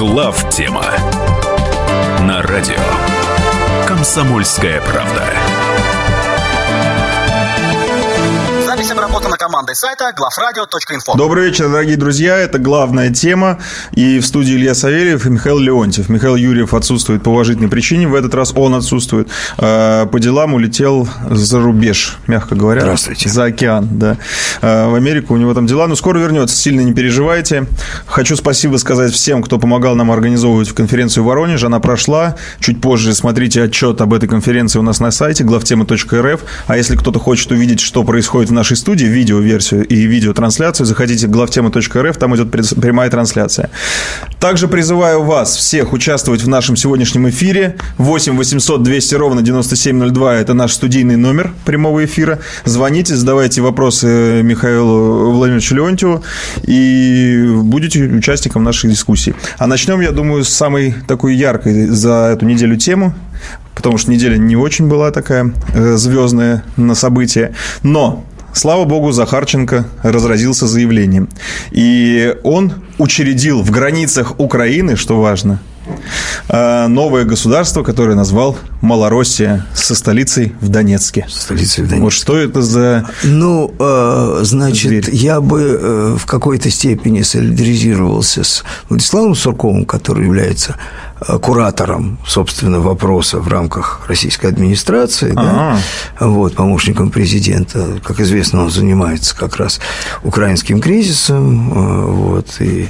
Глав тема на радио Комсомольская правда. Запись обработана командой сайта главрадио.инфо. Добрый вечер, дорогие друзья. Это главная тема. И в студии Илья Савельев и Михаил Леонтьев. Михаил Юрьев отсутствует по уважительной причине. В этот раз он отсутствует. А, по делам улетел за рубеж, мягко говоря. Здравствуйте. За океан, да. А, в Америку у него там дела. Но скоро вернется. Сильно не переживайте. Хочу спасибо сказать всем, кто помогал нам организовывать конференцию в Воронеже. Она прошла. Чуть позже смотрите отчет об этой конференции у нас на сайте главтема.рф. А если кто-то хочет увидеть, что происходит в нашей студии, видеоверсию и видеотрансляцию, заходите в главтема.рф, там идет прямая трансляция. Также призываю вас всех участвовать в нашем сегодняшнем эфире. 8 800 200 ровно 9702 – это наш студийный номер прямого эфира. Звоните, задавайте вопросы Михаилу Владимировичу Леонтьеву и будете участником нашей дискуссии. А начнем, я думаю, с самой такой яркой за эту неделю тему, потому что неделя не очень была такая э, звездная на события. Но Слава богу, Захарченко разразился заявлением. И он учредил в границах Украины, что важно, э, новое государство, которое назвал Малороссия со столицей в Донецке. Столицей в Донецке. Вот что это за... Ну, э, значит, Зверь. я бы э, в какой-то степени солидаризировался с Владиславом Сурковым, который является куратором, собственно, вопроса в рамках российской администрации, да, вот, помощником президента. Как известно, он занимается как раз украинским кризисом, вот, и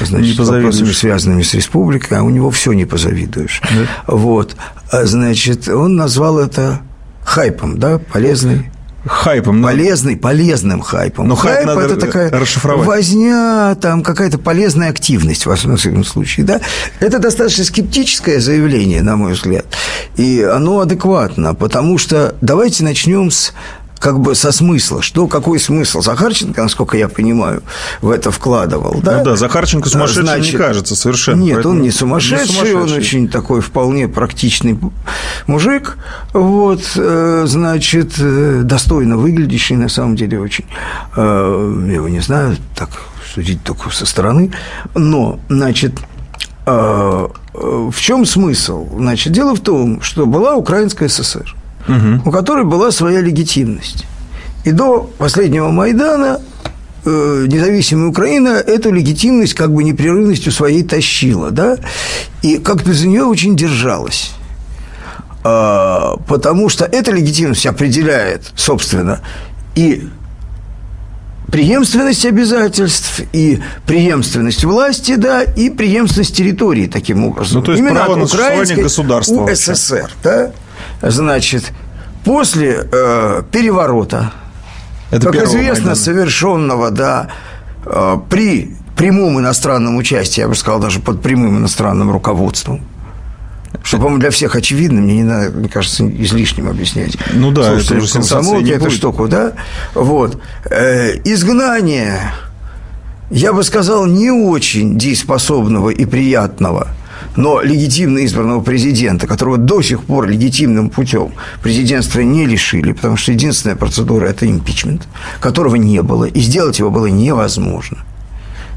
значит, вопросами, связанными с республикой, а у него все не позавидуешь. Да? Вот, значит, он назвал это хайпом, да, полезный хайпом. Полезный, полезным хайпом. Но хайп, хайп надо это такая расшифровать. возня, там какая-то полезная активность, во всяком случае. Да? Это достаточно скептическое заявление, на мой взгляд. И оно адекватно, потому что давайте начнем с как бы со смысла. Что, какой смысл? Захарченко, насколько я понимаю, в это вкладывал, да? Ну да, Захарченко сумасшедший Значит, не кажется совершенно. Нет, поэтому... он не сумасшедший, не сумасшедший, он очень такой вполне практичный мужик, вот, э, значит, э, достойно выглядящий, на самом деле, очень. Э, я его не знаю, так судить только со стороны, но, значит, в чем смысл? Значит, дело в том, что была Украинская ССР угу. у которой была своя легитимность. И до последнего Майдана э, независимая Украина эту легитимность как бы непрерывностью своей тащила, да, и как-то за нее очень держалась. А, потому что эта легитимность определяет, собственно, и преемственность обязательств, и преемственность власти, да, и преемственность территории таким образом. Ну, то есть Именно право на существование государства. УССР, да, Значит, после э, переворота, Это как известно, Майдана. совершенного, да, э, при прямом иностранном участии, я бы сказал, даже под прямым иностранным руководством, что, по-моему, для всех очевидно, мне не надо, мне кажется, излишним объяснять. Ну да, Слушайте, это уже комсомолки эту штуку, да? Вот. Э, изгнание, я бы сказал, не очень дееспособного и приятного – но легитимно избранного президента, которого до сих пор легитимным путем президентства не лишили, потому что единственная процедура – это импичмент, которого не было, и сделать его было невозможно –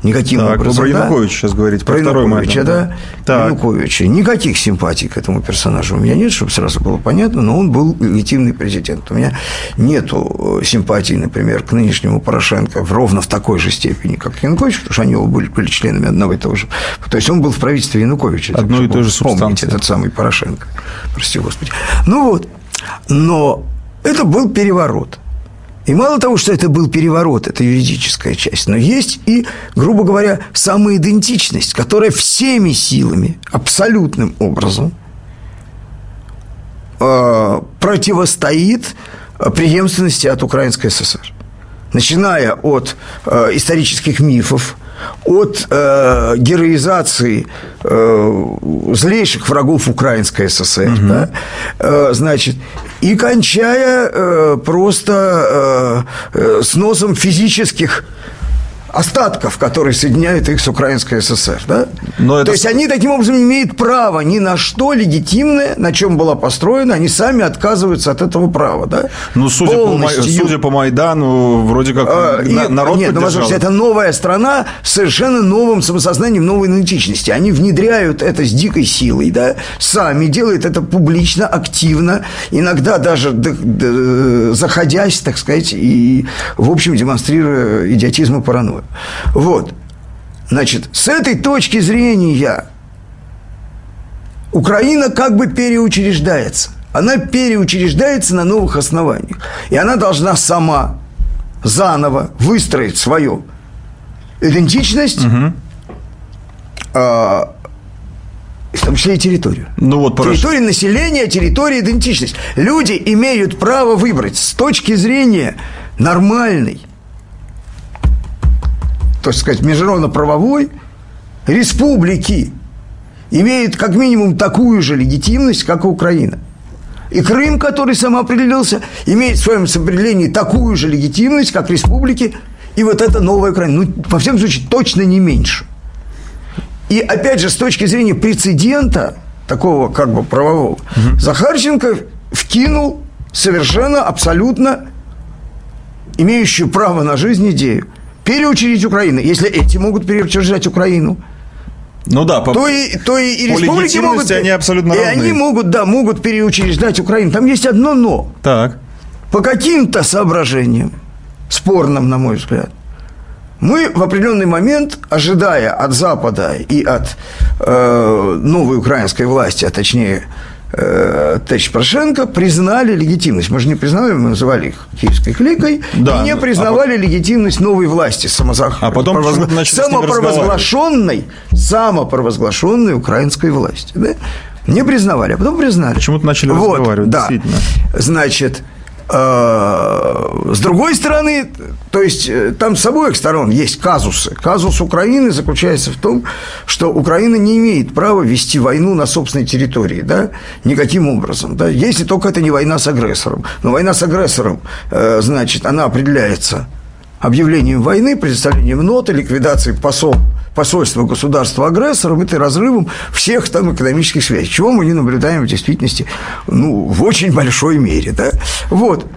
никаким так, образом. Про Януковича да? сейчас говорите, про, про второй Януковича, да? Так. Януковича. Никаких симпатий к этому персонажу у меня нет, чтобы сразу было понятно, но он был легитимный президент. У меня нет э, симпатий, например, к нынешнему Порошенко в ровно в такой же степени, как Янукович, потому что они оба были, были членами одного и того же. То есть он был в правительстве Януковича. Одно и то же субстанция. этот самый Порошенко. Прости господи. Ну вот, но это был переворот – и мало того, что это был переворот, это юридическая часть, но есть и, грубо говоря, самоидентичность, которая всеми силами, абсолютным образом э, противостоит преемственности от Украинской ССР. Начиная от э, исторических мифов, от э, героизации э, злейших врагов Украинской ССР, угу. да, э, значит, и кончая э, просто э, э, сносом физических остатков, которые соединяют их с Украинской ССР. Да? Но это... То есть они таким образом не имеют права ни на что легитимное, на чем была построена, они сами отказываются от этого права. Да? Ну, судя, Полностью... по, судя по Майдану, вроде как а, и, народ Нет, ну, возможно, это новая страна с совершенно новым самосознанием, новой идентичности. Они внедряют это с дикой силой, да, сами делают это публично, активно, иногда даже заходясь, так сказать, и, в общем, демонстрируя идиотизм и паранойю. Вот. Значит, с этой точки зрения Украина как бы переучреждается. Она переучреждается на новых основаниях. И она должна сама заново выстроить свою идентичность, угу. а, в том числе и территорию. Ну вот, территория населения, территория, идентичность. Люди имеют право выбрать с точки зрения нормальной так сказать, международно-правовой республики имеют как минимум такую же легитимность, как и Украина. И Крым, который самоопределился, имеет в своем самоопределении такую же легитимность, как республики, и вот это новая Украина. Ну, во всяком случае, точно не меньше. И опять же, с точки зрения прецедента, такого как бы правового, угу. Захарченко вкинул совершенно, абсолютно имеющую право на жизнь идею переучредить Украину. Если эти могут переучреждать Украину, ну да, по, то и, то и, и республики могут... они абсолютно И они могут, да, могут переучреждать Украину. Там есть одно «но». Так. По каким-то соображениям, спорным, на мой взгляд, мы в определенный момент, ожидая от Запада и от э, новой украинской власти, а точнее э, товарищ Порошенко признали легитимность. Мы же не признали, мы называли их киевской кликой, да, и не признавали а легитимность новой власти самозах... а потом провозгла... самопровозглашенной, самопровозглашенной украинской власти. Да? Не признавали, а потом признали. Почему-то начали вот, разговаривать, да. действительно. Значит, с другой стороны, то есть э, там с обоих сторон есть казусы. Казус Украины заключается в том, что Украина не имеет права вести войну на собственной территории, да, никаким образом, да, если только это не война с агрессором. Но война с агрессором, э, значит, она определяется объявлением войны, предоставлением ноты, ликвидацией посол, посольства государства агрессором, это разрывом всех там экономических связей, чего мы не наблюдаем в действительности ну, в очень большой мере. Да? Вот.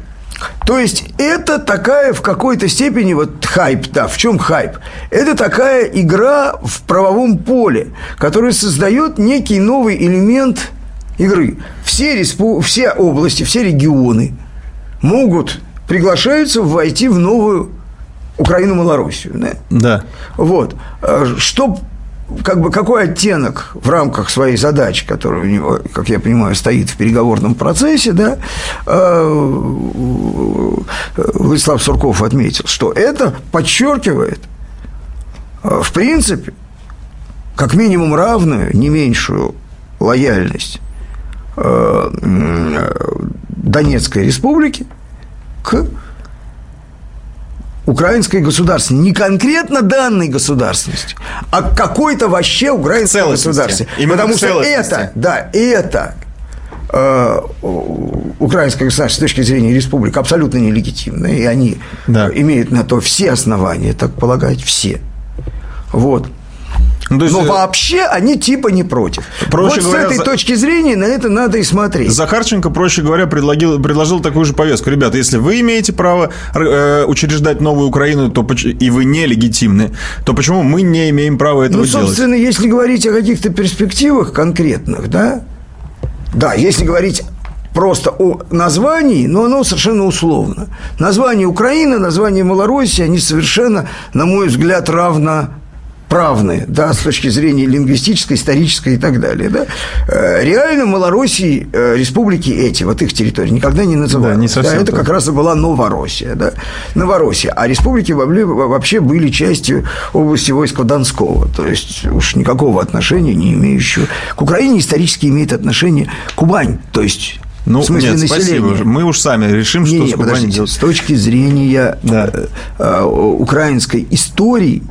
То есть это такая в какой-то степени вот хайп, да, в чем хайп? Это такая игра в правовом поле, которая создает некий новый элемент игры. Все, респу... все области, все регионы могут приглашаются войти в новую Украину-Малороссию. Да? да. Вот. А что как бы какой оттенок в рамках своей задачи, которая у него, как я понимаю, стоит в переговорном процессе, да, а, Владислав Сурков отметил, что это подчеркивает, а, в принципе, как минимум равную, не меньшую лояльность Донецкой республики к украинской государственности. Не конкретно данной государственности, а какой-то вообще украинской государственности. Потому что это, да, это э, украинская государство с точки зрения республик абсолютно нелегитимная, и они да. имеют на то все основания, так полагать, все. Вот. Ну, есть, Но э, вообще они типа не против. Проще вот говоря, с этой точки зрения на это надо и смотреть. Захарченко, проще говоря, предложил, предложил такую же повестку. Ребята, если вы имеете право э, учреждать новую Украину, то, и вы нелегитимны, то почему мы не имеем права этого делать? Ну, собственно, если говорить о каких-то перспективах конкретных, да, да, если говорить просто о названии, но оно совершенно условно. Название Украины, название Малороссии, они совершенно, на мой взгляд, равно правные, да, с точки зрения лингвистической, исторической и так далее, да, э, реально Малороссии, э, республики эти, вот их территории, никогда не называли. Да, не совсем да, это как раз и была Новороссия, да, Новороссия. А республики вообще были частью области войска Донского, то есть уж никакого отношения не имеющего. К Украине исторически имеет отношение Кубань, то есть ну, в смысле нет, населения. спасибо. Мы уж сами решим, не, что не, с подождите, С точки зрения да. э, украинской истории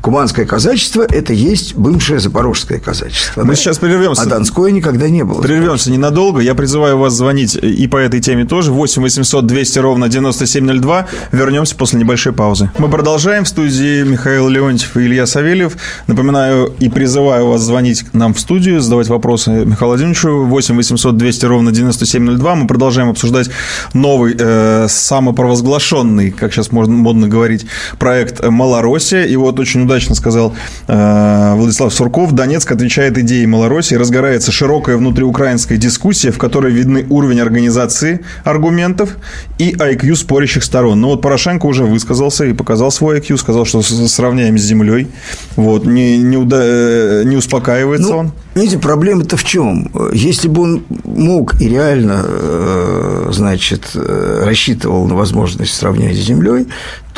Кубанское казачество – это есть бывшее запорожское казачество. Мы да? сейчас прервемся. А Донское никогда не было. Прервемся ненадолго. Я призываю вас звонить и по этой теме тоже. 8 800 200 ровно 9702. Вернемся после небольшой паузы. Мы продолжаем. В студии Михаил Леонтьев и Илья Савельев. Напоминаю и призываю вас звонить нам в студию, задавать вопросы Михаилу Владимировичу. 8 800 200 ровно 9702. Мы продолжаем обсуждать новый, э, самопровозглашенный, как сейчас можно модно говорить, проект «Малороссия». И вот очень удачно сказал э, Владислав Сурков, Донецк отвечает идее Малороссии, разгорается широкая внутриукраинская дискуссия, в которой видны уровень организации аргументов и IQ спорящих сторон. Но вот Порошенко уже высказался и показал свой IQ, сказал, что сравняем с землей. Вот, не, не, уда... Э, не успокаивается ну, он. Видите, проблема-то в чем? Если бы он мог и реально, э, значит, рассчитывал на возможность сравнять с землей,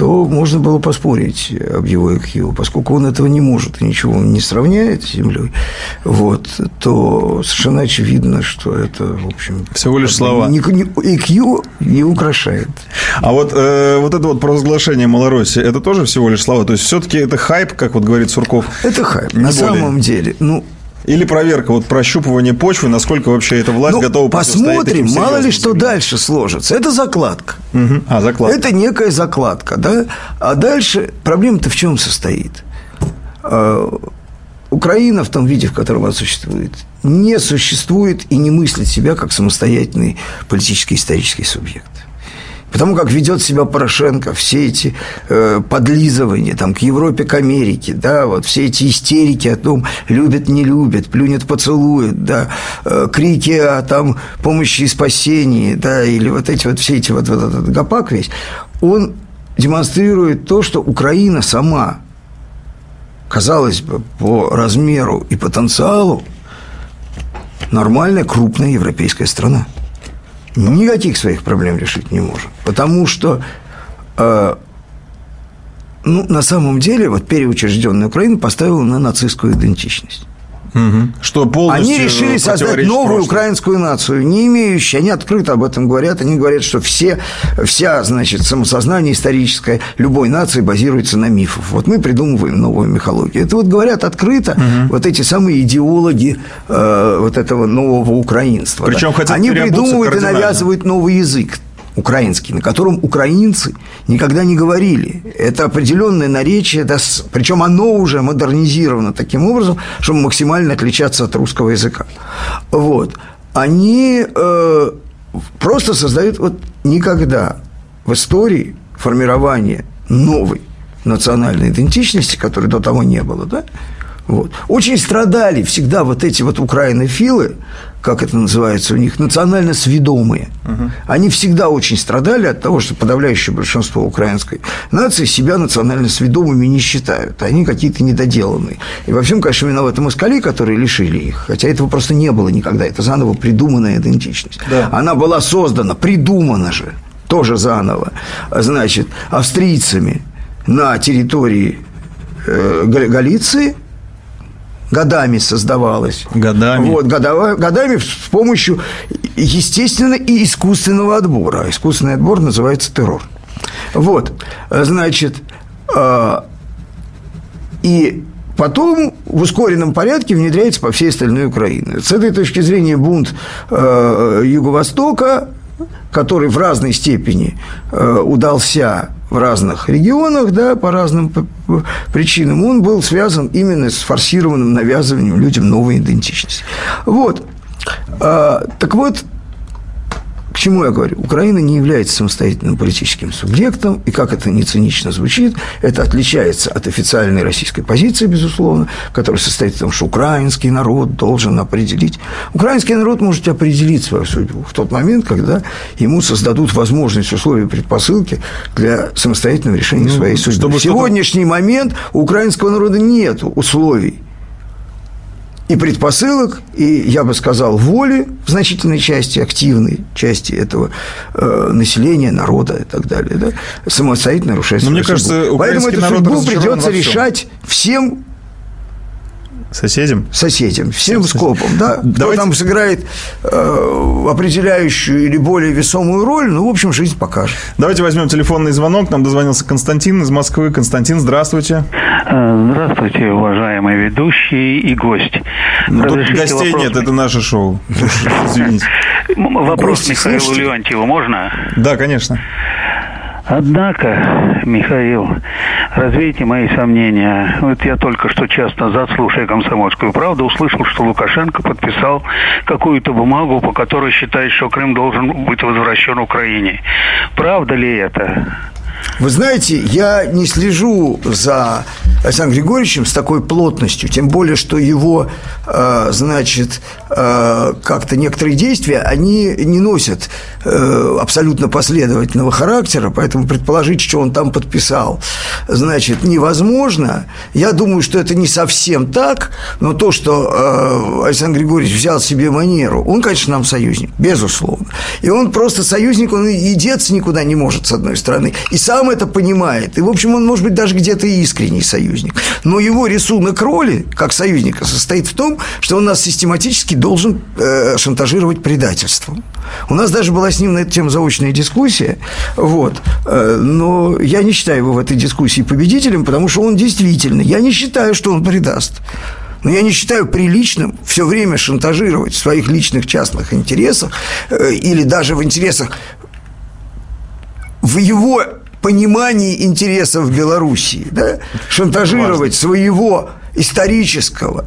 то можно было поспорить об его IQ. Поскольку он этого не может и ничего не сравняет с Землей, вот, то совершенно очевидно, что это, в общем... Всего лишь слова. IQ не украшает. А вот, э, вот это вот провозглашение Малороссии, это тоже всего лишь слова? То есть, все-таки это хайп, как вот говорит Сурков? Это хайп. На более. самом деле, ну, или проверка, вот прощупывание почвы, насколько вообще эта власть ну, готова Посмотрим, мало ли что дальше сложится. Это закладка. Угу. А, закладка. Это некая закладка, да? А дальше проблема-то в чем состоит? А, Украина в том виде, в котором она существует, не существует и не мыслит себя как самостоятельный политический исторический субъект. Потому как ведет себя Порошенко, все эти э, подлизывания там, к Европе, к Америке, да, вот все эти истерики о том, любят, не любят, плюнет, поцелует, да, э, крики о там, помощи и спасении, да, или вот эти вот все эти вот, вот этот гопак весь, он демонстрирует то, что Украина сама, казалось бы, по размеру и потенциалу, нормальная, крупная европейская страна никаких своих проблем решить не может. Потому что, э, ну, на самом деле, вот переучрежденная Украина поставила на нацистскую идентичность. Угу. Что полностью они решили создать новую прошлому. украинскую нацию, не имеющую, они открыто об этом говорят, они говорят, что все, вся, значит, самосознание историческое любой нации базируется на мифах. Вот мы придумываем новую мифологию. Это вот говорят открыто угу. вот эти самые идеологи э, вот этого нового украинства. Причем да. Они придумывают и навязывают новый язык украинский, на котором украинцы никогда не говорили. Это определенное наречие, да, причем оно уже модернизировано таким образом, чтобы максимально отличаться от русского языка. Вот. Они э, просто создают вот никогда в истории формирования новой национальной идентичности, которой до того не было, да, вот. Очень страдали всегда вот эти вот украинофилы, как это называется у них, национально сведомые. Угу. Они всегда очень страдали от того, что подавляющее большинство украинской нации себя национально сведомыми не считают. Они какие-то недоделанные. И во всем, конечно, виноваты москали, которые лишили их. Хотя этого просто не было никогда. Это заново придуманная идентичность. Да. Она была создана, придумана же, тоже заново, значит, австрийцами на территории э, Галиции – годами создавалась. Годами. Вот, годовая, годами с помощью естественного и искусственного отбора. А искусственный отбор называется террор. Вот, значит, э, и потом в ускоренном порядке внедряется по всей остальной Украине. С этой точки зрения бунт э, Юго-Востока, который в разной степени э, удался в разных регионах, да, по разным причинам, он был связан именно с форсированным навязыванием людям новой идентичности. Вот. А, так вот, чему я говорю? Украина не является самостоятельным политическим субъектом, и как это не цинично звучит, это отличается от официальной российской позиции, безусловно, которая состоит в том, что украинский народ должен определить. Украинский народ может определить свою судьбу в тот момент, когда ему создадут возможность, условия, предпосылки для самостоятельного решения ну, своей судьбы. В сегодняшний момент у украинского народа нет условий и предпосылок, и, я бы сказал, воли в значительной части, активной части этого э, населения, народа и так далее, да, самостоятельно нарушать Но мне кажется, Поэтому эту судьбу придется решать всем Соседям? Соседям, всем скопом, да. Давайте... Кто там сыграет э, определяющую или более весомую роль, ну, в общем, жизнь покажет. Давайте возьмем телефонный звонок. Нам дозвонился Константин из Москвы. Константин, здравствуйте. Э, здравствуйте, уважаемые ведущие и гость. Ну, тут гостей вопрос... нет, это наше шоу. Извините. Вопрос Михаилу Леонтьеву можно? Да, конечно. Однако, Михаил, развейте мои сомнения. Вот я только что часто назад, слушая «Комсомольскую правду», услышал, что Лукашенко подписал какую-то бумагу, по которой считает, что Крым должен быть возвращен Украине. Правда ли это? Вы знаете, я не слежу за Александром Григорьевичем с такой плотностью, тем более, что его, э, значит, э, как-то некоторые действия, они не носят э, абсолютно последовательного характера, поэтому предположить, что он там подписал, значит, невозможно. Я думаю, что это не совсем так, но то, что Александр Григорьевич взял себе манеру, он, конечно, нам союзник, безусловно. И он просто союзник, он и деться никуда не может, с одной стороны. И сам это понимает. И, в общем, он, может быть, даже где-то искренний союзник. Но его рисунок роли, как союзника, состоит в том, что он нас систематически должен э, шантажировать предательством. У нас даже была с ним на эту тему заочная дискуссия. Вот. Э, но я не считаю его в этой дискуссии победителем, потому что он действительно, я не считаю, что он предаст. Но я не считаю приличным все время шантажировать в своих личных частных интересах э, или даже в интересах в его понимании интересов Белоруссии, да? шантажировать своего исторического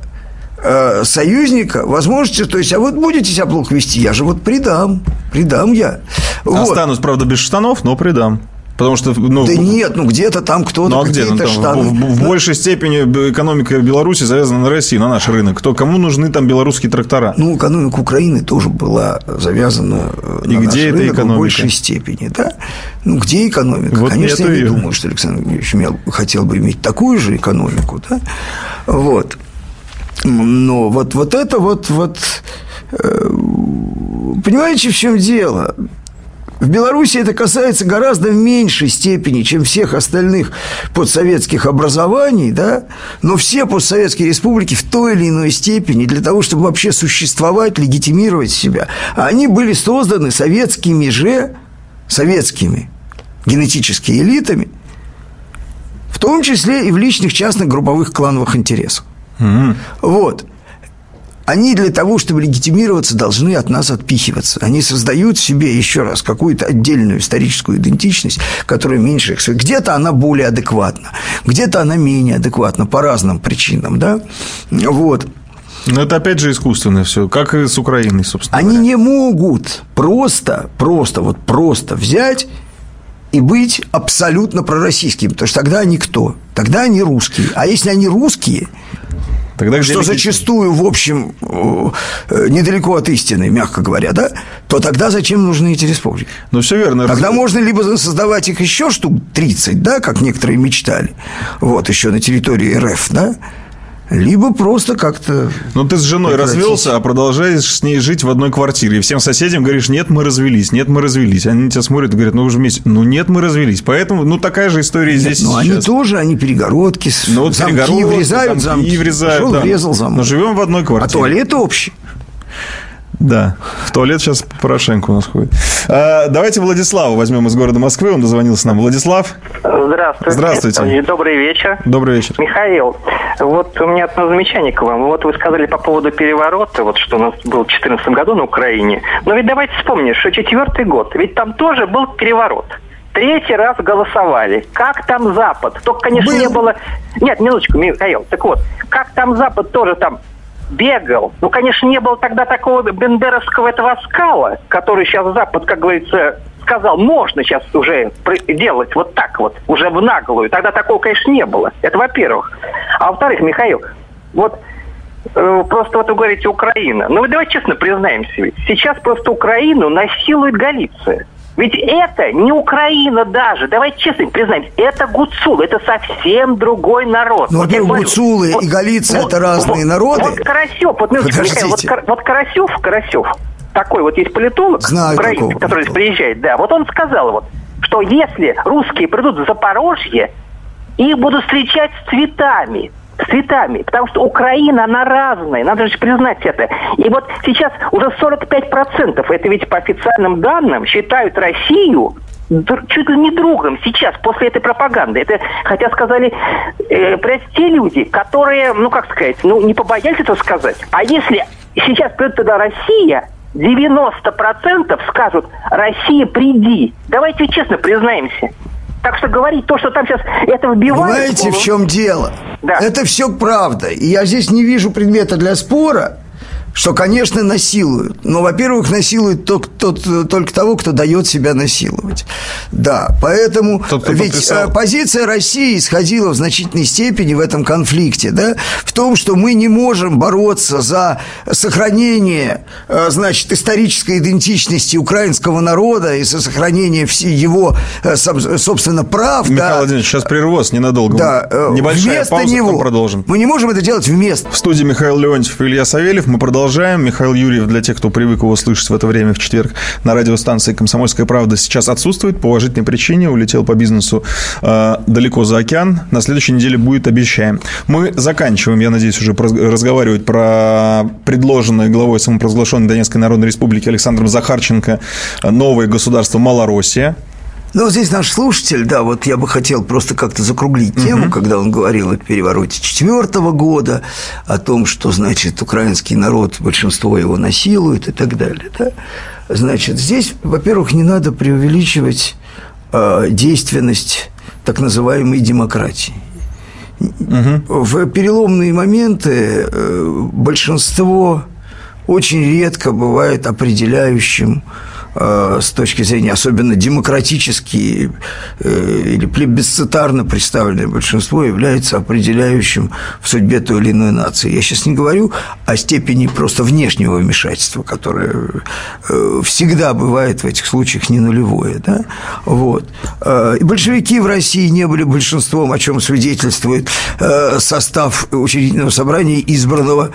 э, союзника возможности, то есть, а вот будете себя плохо вести, я же вот предам, предам я. Останусь, вот. правда, без штанов, но предам. Потому что, ну, да нет, ну где-то там кто-то ну, а где? Ну, там, штаны. В, в, в большей степени экономика Беларуси завязана на России, на наш рынок. Кто, кому нужны там белорусские трактора? Ну, экономика Украины тоже была завязана э, И на где наш рынок экономика? в большей степени, да? Ну, где экономика? Вот Конечно, я не думаю, что Александр Ильич хотел бы иметь такую же экономику, да? Вот. Но вот, вот это вот, вот э, Понимаете, в чем дело? В Беларуси это касается гораздо меньшей степени, чем всех остальных подсоветских образований, да? но все постсоветские республики в той или иной степени для того, чтобы вообще существовать, легитимировать себя, они были созданы советскими же, советскими генетическими элитами, в том числе и в личных частных групповых клановых интересах. Mm-hmm. Вот они для того, чтобы легитимироваться, должны от нас отпихиваться. Они создают себе, еще раз, какую-то отдельную историческую идентичность, которая меньше их. Где-то она более адекватна, где-то она менее адекватна по разным причинам, да? Вот. Но это опять же искусственно все, как и с Украиной, собственно. Они говоря. не могут просто, просто, вот просто взять и быть абсолютно пророссийскими, потому что тогда они кто? Тогда они русские. А если они русские, Тогда что зачастую, в общем, э, недалеко от истины, мягко говоря, да, то тогда зачем нужны эти республики? Ну, все верно. Тогда раз... можно либо создавать их еще штук 30, да, как некоторые мечтали, вот, еще на территории РФ, да, либо просто как-то... Ну, ты с женой прекратить. развелся, а продолжаешь с ней жить в одной квартире. И всем соседям говоришь, нет, мы развелись, нет, мы развелись. Они тебя смотрят и говорят, ну, вы же вместе. Ну, нет, мы развелись. Поэтому, ну, такая же история нет, здесь Ну, они тоже, они перегородки, ну, вот замки перегородки, врезают, замки. замки. врезают, Шел, да. врезал замок. Но живем в одной квартире. А туалет общий. Да, в туалет сейчас Порошенко у нас ходит. А, давайте Владислава возьмем из города Москвы. Он дозвонился нам. Владислав. Здравствуйте. Здравствуйте. Добрый вечер. Добрый вечер. Михаил, вот у меня одно замечание к вам. Вот вы сказали по поводу переворота, вот что у нас был в 2014 году на Украине. Но ведь давайте вспомним, что четвертый год, ведь там тоже был переворот. Третий раз голосовали. Как там Запад? Только, конечно, был. не было... Нет, минуточку, Михаил. Так вот, как там Запад тоже там бегал. Ну, конечно, не было тогда такого бендеровского этого скала, который сейчас Запад, как говорится, сказал, можно сейчас уже делать вот так вот, уже в наглую. Тогда такого, конечно, не было. Это во-первых. А во-вторых, Михаил, вот э, просто вот вы говорите Украина. Ну, вы давайте честно признаемся, сейчас просто Украину насилует Галиция. Ведь это не Украина даже. Давайте честно признаемся, это Гуцул, это совсем другой народ. Ну, во-первых, Гуцулы вот, и Галиция вот, это разные вот, народы. Вот Карасев, вот, Михаил, вот, вот Карасев, Карасев, такой вот есть политолог, Знаю украинец, который здесь приезжает, да, вот он сказал вот, что если русские придут в Запорожье, их будут встречать с цветами. Цветами, потому что Украина, она разная, надо же признать это. И вот сейчас уже 45%, это ведь по официальным данным, считают Россию чуть ли не другом сейчас, после этой пропаганды. Это, хотя сказали, э, те люди, которые, ну как сказать, ну не побоялись это сказать. А если сейчас придет туда Россия, 90% скажут, Россия, приди. Давайте честно признаемся. Так что говорить то, что там сейчас это вбивают... Знаете, в чем дело? Да. Это все правда. И я здесь не вижу предмета для спора что, конечно, насилуют. Но, во-первых, насилуют тот, тот, только того, кто дает себя насиловать. Да, поэтому тот, ведь подписал. Э, позиция России исходила в значительной степени в этом конфликте, да, в том, что мы не можем бороться за сохранение, э, значит, исторической идентичности украинского народа и за сохранение его, э, собственно, прав. Михаил да. Владимирович, сейчас прерву вас ненадолго. Да, Небольшая вместо пауза, него продолжим. Мы не можем это делать вместо. В студии Михаил Леонтьев и Илья Савельев. Мы продолжаем продолжаем. Михаил Юрьев, для тех, кто привык его слышать в это время в четверг на радиостанции «Комсомольская правда», сейчас отсутствует по уважительной причине, улетел по бизнесу э, далеко за океан. На следующей неделе будет, обещаем. Мы заканчиваем, я надеюсь, уже разговаривать про предложенное главой самопровозглашенной Донецкой Народной Республики Александром Захарченко новое государство Малороссия. Ну, здесь наш слушатель, да, вот я бы хотел просто как-то закруглить тему, угу. когда он говорил о перевороте четвертого года, о том, что, значит, украинский народ, большинство его насилует и так далее, да. Значит, здесь, во-первых, не надо преувеличивать э, действенность так называемой демократии. Угу. В переломные моменты э, большинство очень редко бывает определяющим с точки зрения особенно демократически э, или плебисцитарно представленное большинство является определяющим в судьбе той или иной нации. Я сейчас не говорю о степени просто внешнего вмешательства, которое э, всегда бывает в этих случаях не нулевое. Да? Вот. И большевики в России не были большинством, о чем свидетельствует состав учредительного собрания, избранного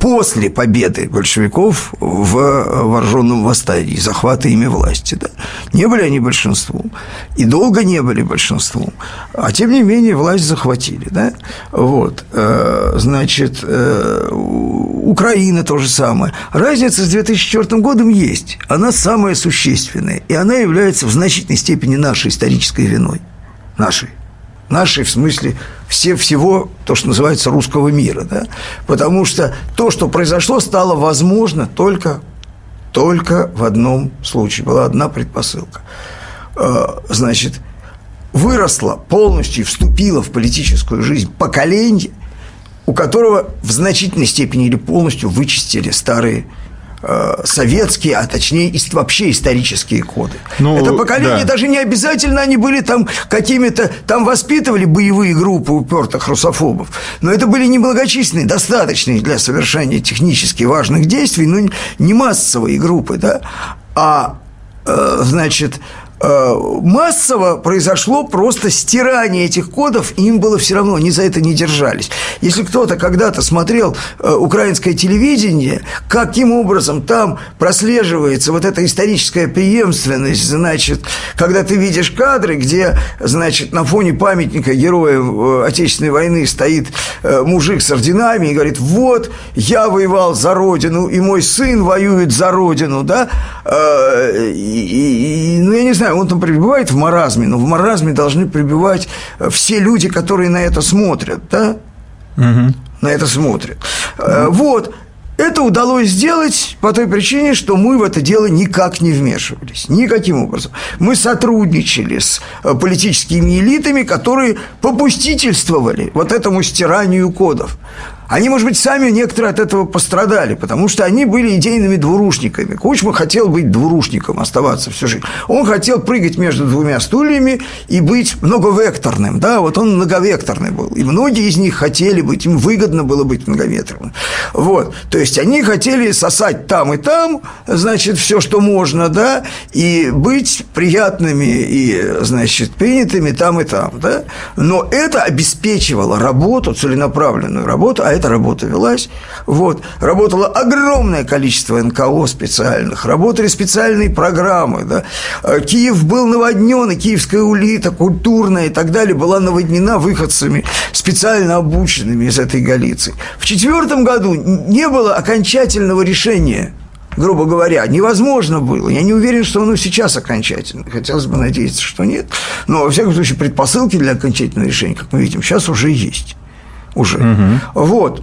после победы большевиков в вооруженном восстании, захвата ими власти. Да. Не были они большинством, и долго не были большинством, а тем не менее власть захватили. Да. Вот. Э, значит, э, Украина то же самое. Разница с 2004 годом есть, она самая существенная, и она является в значительной степени нашей исторической виной. Нашей нашей, в смысле все, всего, то, что называется, русского мира. Да? Потому что то, что произошло, стало возможно только, только в одном случае. Была одна предпосылка. Э, значит, выросло полностью, вступило в политическую жизнь поколение, у которого в значительной степени или полностью вычистили старые советские, а точнее вообще исторические коды. Ну, Это поколение да. даже не обязательно они были там какими-то, там воспитывали боевые группы упертых русофобов, но это были немногочисленные, достаточные для совершения технически важных действий, но не массовые группы, да, а э, значит, Э, массово произошло просто стирание этих кодов, и им было все равно, они за это не держались. Если кто-то когда-то смотрел э, украинское телевидение, каким образом там прослеживается вот эта историческая преемственность, значит, когда ты видишь кадры, где, значит, на фоне памятника героям э, Отечественной войны стоит мужик с орденами и говорит, вот, я воевал за Родину, и мой сын воюет за Родину, да, и, и, ну, я не знаю, он там пребывает в маразме, но в маразме должны пребывать все люди, которые на это смотрят, да? Угу. На это смотрят. Угу. Вот. Это удалось сделать по той причине, что мы в это дело никак не вмешивались. Никаким образом. Мы сотрудничали с э, политическими элитами, которые попустительствовали вот этому стиранию кодов. Они, может быть, сами некоторые от этого пострадали, потому что они были идейными двурушниками. Кучма хотел быть двурушником, оставаться всю жизнь. Он хотел прыгать между двумя стульями и быть многовекторным. Да, вот он многовекторный был. И многие из них хотели быть, им выгодно было быть многовекторным. Вот. То есть, они хотели сосать там и там, значит, все, что можно, да, и быть приятными и, значит, принятыми там и там, да. Но это обеспечивало работу, целенаправленную работу, а эта работа велась. Вот. Работало огромное количество НКО специальных, работали специальные программы. Да. Э, Киев был наводнен, и киевская улита, культурная и так далее, была наводнена выходцами, специально обученными из этой Галиции. В четвертом году не было окончательного решения грубо говоря, невозможно было. Я не уверен, что оно сейчас окончательно. Хотелось бы надеяться, что нет. Но, во всяком случае, предпосылки для окончательного решения, как мы видим, сейчас уже есть. Уже. Угу. Вот.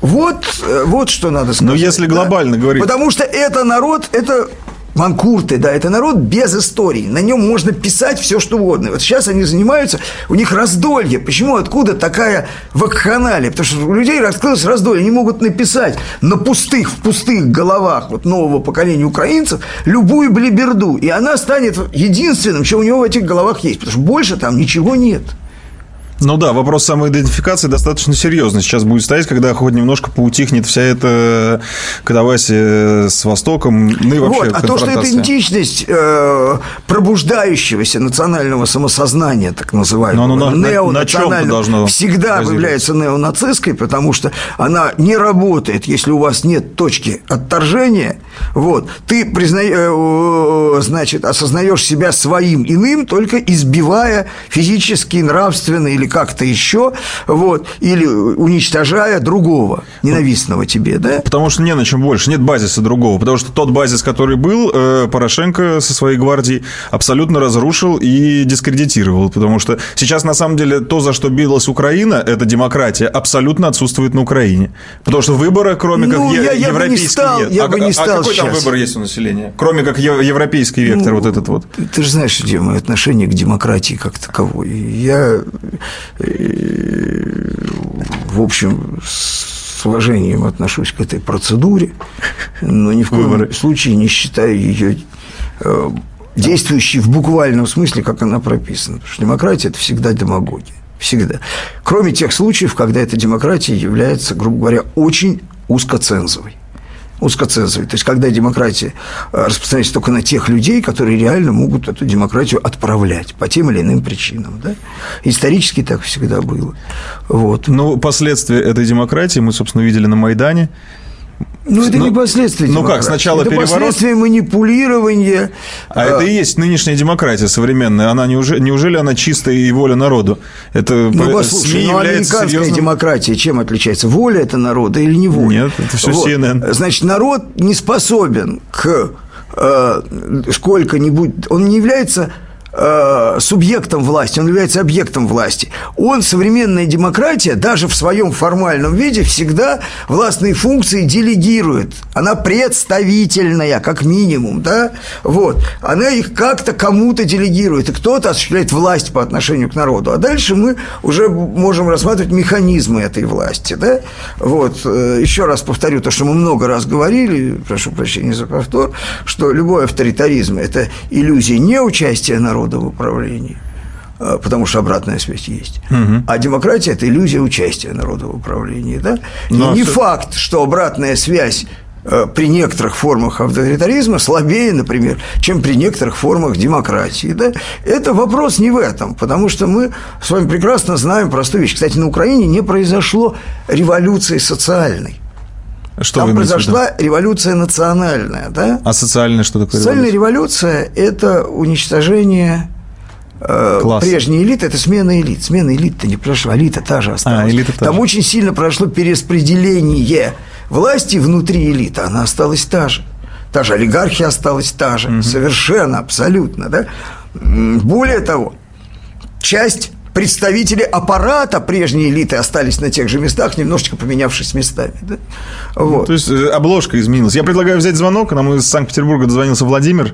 Вот, э, вот что надо сказать. Но если глобально да? говорить... Потому что это народ, это Манкурты, да, это народ без истории. На нем можно писать все, что угодно. Вот сейчас они занимаются, у них раздолье. Почему, откуда такая вакханалия? Потому что у людей раскрылось раздолье. Они могут написать на пустых, в пустых головах вот нового поколения украинцев любую блиберду. И она станет единственным, что у него в этих головах есть. Потому что больше там ничего нет. Ну да, вопрос самоидентификации достаточно серьезный сейчас будет стоять, когда хоть немножко поутихнет вся эта катавасия с Востоком, ну и вообще вот, А то, что это идентичность э, пробуждающегося национального самосознания, так называемого, Но оно на, на чем должно всегда является неонацистской, потому что она не работает, если у вас нет точки отторжения, вот, ты призна... Э, значит, осознаешь себя своим иным, только избивая физически, нравственно или как-то еще, вот, или уничтожая другого, ненавистного тебе, да? Потому что не на чем больше, нет базиса другого, потому что тот базис, который был, э, Порошенко со своей гвардией абсолютно разрушил и дискредитировал, потому что сейчас, на самом деле, то, за что билась Украина, это демократия, абсолютно отсутствует на Украине, потому что выбора, кроме ну, как я, я бы не стал, нет. Я а, бы не а стал какой сейчас. там выбор есть у населения, кроме как европейский вектор ну, вот этот вот? Ты же знаешь, где мое отношение к демократии как таковой. Я в общем, с уважением отношусь к этой процедуре, но ни в коем Выборы. случае не считаю ее э, действующей в буквальном смысле, как она прописана. Потому что демократия – это всегда демагогия. Всегда. Кроме тех случаев, когда эта демократия является, грубо говоря, очень узкоцензовой узкоцензовой. То есть, когда демократия э, распространяется только на тех людей, которые реально могут эту демократию отправлять по тем или иным причинам. Да? Исторически так всегда было. Вот. Ну, последствия этой демократии мы, собственно, видели на Майдане. Ну, это Но, не последствия Ну как, сначала это переворот... последствия манипулирования. А, а это и есть нынешняя демократия современная. Она неужели, неужели она чистая и воля народу? Это ну, послушай, СМИ ну, американская серьезным... демократия чем отличается? Воля это народа или не воля? Нет, это все вот. CNN. Значит, народ не способен к э, сколько-нибудь... Он не является Э, субъектом власти, он является объектом власти. Он, современная демократия, даже в своем формальном виде, всегда властные функции делегирует. Она представительная, как минимум, да? Вот. Она их как-то кому-то делегирует, и кто-то осуществляет власть по отношению к народу. А дальше мы уже можем рассматривать механизмы этой власти, да? Вот. Э, еще раз повторю то, что мы много раз говорили, прошу прощения за повтор, что любой авторитаризм – это иллюзия неучастия народа, народа в управлении, а, потому что обратная связь есть. Угу. А демократия – это иллюзия участия народа в управлении. Да? И Но не все... факт, что обратная связь э, при некоторых формах авторитаризма слабее, например, чем при некоторых формах демократии. Да? Это вопрос не в этом, потому что мы с вами прекрасно знаем простую вещь. Кстати, на Украине не произошло революции социальной. Что Там произошла революция национальная, да? А социальная что такое? Социальная революция – это уничтожение э, прежней элиты, это смена элит. Смена элит-то не прошла, элита та же осталась. А, элита Там же. очень сильно прошло перераспределение власти внутри элиты, она осталась та же. Та же олигархия осталась та же, угу. совершенно, абсолютно, да? Более того, часть представители аппарата прежней элиты остались на тех же местах, немножечко поменявшись местами. Да? Вот. То есть э, обложка изменилась. Я предлагаю взять звонок. Нам из Санкт-Петербурга дозвонился Владимир.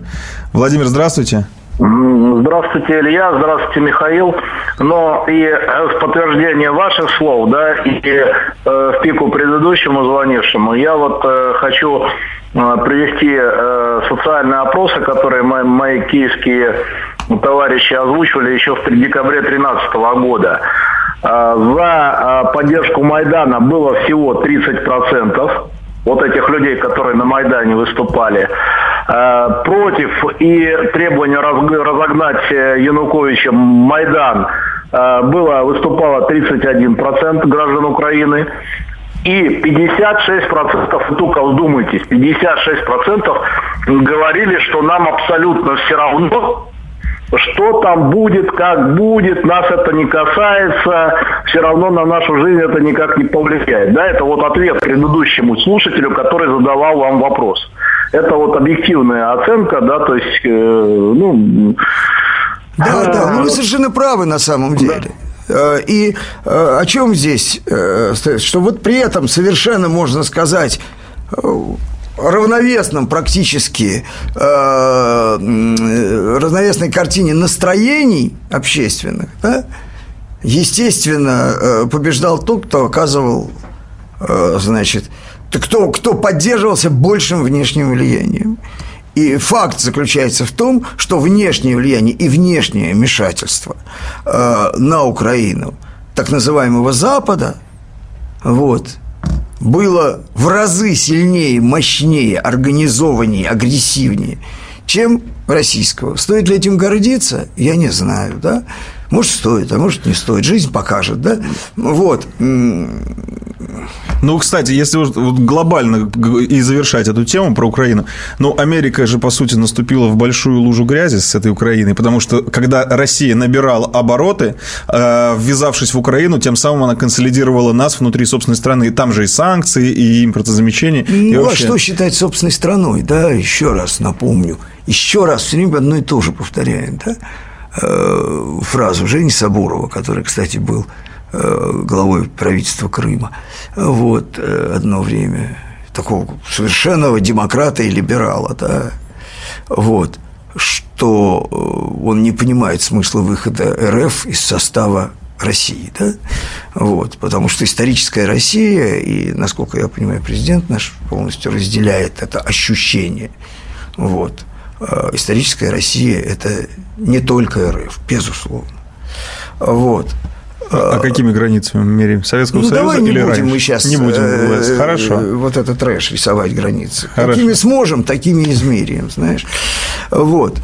Владимир, здравствуйте. Здравствуйте, Илья, здравствуйте, Михаил. Но и э, в подтверждение ваших слов, да, и э, в пику предыдущему звонившему, я вот э, хочу э, привести э, социальные опросы, которые мои, мои киевские товарищи озвучивали еще в декабре 2013 года. А, за а, поддержку Майдана было всего 30% вот этих людей, которые на Майдане выступали, а, против и требования разогнать э, Януковича Майдан было, выступало 31% граждан Украины, И 56%, вы только вдумайтесь, 56% говорили, что нам абсолютно все равно, что там будет, как будет, нас это не касается, все равно на нашу жизнь это никак не повлияет. Да, это вот ответ предыдущему слушателю, который задавал вам вопрос. Это вот объективная оценка, да, то есть, э, ну... Да, а, да, ну вы совершенно правы на самом деле. Да. Э, и э, о чем здесь? Что вот при этом совершенно можно сказать равновесном практически э, равновесной картине настроений общественных, да, естественно, э, побеждал тот, кто оказывал, э, значит, кто, кто поддерживался большим внешним влиянием. И факт заключается в том, что внешнее влияние и внешнее вмешательство э, на Украину так называемого Запада, вот, было в разы сильнее, мощнее, организованнее, агрессивнее, чем российского. Стоит ли этим гордиться? Я не знаю, да? Может, стоит, а может, не стоит. Жизнь покажет, да? Вот. Ну, кстати, если вот глобально и завершать эту тему про Украину, ну, Америка же, по сути, наступила в большую лужу грязи с этой Украиной, потому что, когда Россия набирала обороты, э, ввязавшись в Украину, тем самым она консолидировала нас внутри собственной страны. Там же и санкции, и импортозамещение. Ну, и а вообще... а что считать собственной страной, да? Еще раз напомню. Еще раз все время одно и то же повторяем, да? Э, фразу Жени Сабурова, который, кстати, был э, главой правительства Крыма, вот, э, одно время, такого совершенного демократа и либерала, да, вот, что он не понимает смысла выхода РФ из состава России, да, вот, потому что историческая Россия, и, насколько я понимаю, президент наш полностью разделяет это ощущение, вот, историческая Россия – это не только РФ, безусловно. Вот. А какими границами мы меряем? Советского ну, Союза давай не или будем раньше? мы сейчас не будем. Э, Хорошо. Вот этот трэш рисовать границы. Хорошо. Какими сможем, такими измеряем, знаешь. Вот.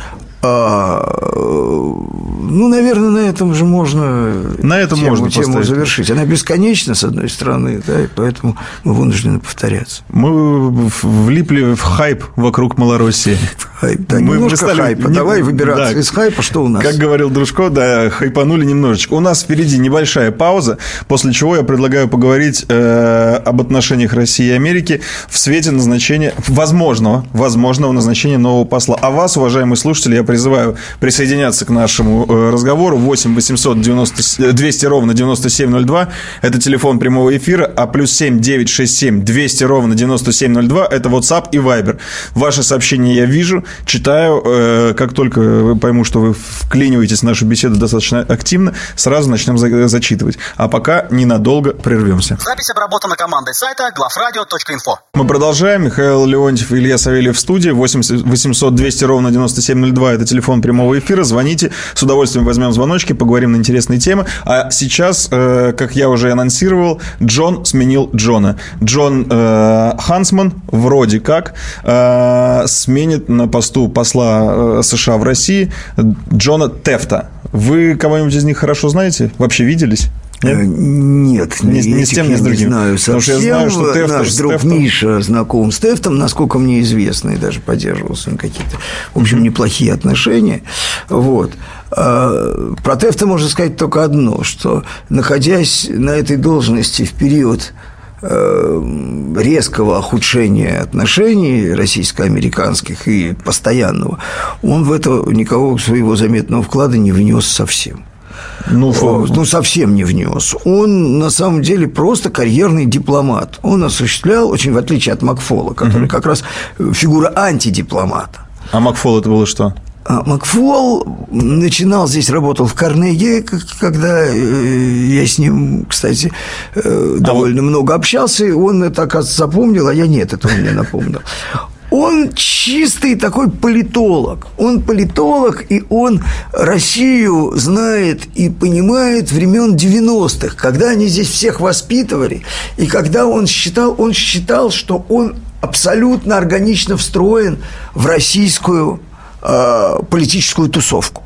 А, ну, наверное, на этом же можно на этом тему, можно тему поставить. завершить. Она бесконечна, с одной стороны, да, и поэтому мы вынуждены повторяться. Мы влипли в хайп вокруг Малороссии. Хайп, да, мы немножко стали... хайпа. Не... Давай выбираться да. из хайпа, что у нас? Как говорил Дружко, да, хайпанули немножечко. У нас впереди небольшая пауза, после чего я предлагаю поговорить э, об отношениях России и Америки в свете назначения, возможного, возможного назначения нового посла. А вас, уважаемые слушатели, я призываю присоединяться к нашему э, разговору 8 800 90, 200 ровно 9702. Это телефон прямого эфира, а плюс 7 967 200 ровно 9702 это WhatsApp и Viber. Ваши сообщения я вижу, читаю. Э, как только пойму, что вы вклиниваетесь в нашу беседу достаточно активно, сразу начнем зачитывать. А пока ненадолго прервемся. Запись обработана командой сайта главрадио.инфо. Мы продолжаем. Михаил Леонтьев и Илья Савельев в студии. 8 800 200 ровно 9702 это телефон прямого эфира. Звоните, с удовольствием возьмем звоночки, поговорим на интересные темы. А сейчас, э, как я уже анонсировал, Джон сменил Джона. Джон э, Хансман вроде как э, сменит на посту посла США в России Джона Тефта. Вы кого-нибудь из них хорошо знаете? Вообще виделись? Нет, э, не, не с тем, не с другим. Не знаю совсем. Потому что я знаю, что Тефт, Наш друг Тефтом... Миша знаком с Тефтом, насколько мне известно, и даже поддерживал с ним какие-то, в общем, неплохие отношения. Вот. А, про Тефта можно сказать только одно, что, находясь на этой должности в период э, резкого ухудшения отношений российско-американских и постоянного, он в это никого своего заметного вклада не внес совсем. Ну, ну, совсем не внес. Он, на самом деле, просто карьерный дипломат. Он осуществлял, очень в отличие от Макфола, который угу. как раз фигура антидипломата. А Макфол это было что? А Макфол начинал здесь, работал в Карнеге, когда э, я с ним, кстати, э, довольно а много общался, он это, оказывается, запомнил, а я нет, это он мне напомнил. Он чистый такой политолог. Он политолог, и он Россию знает и понимает времен 90-х, когда они здесь всех воспитывали, и когда он считал, он считал, что он абсолютно органично встроен в российскую э, политическую тусовку.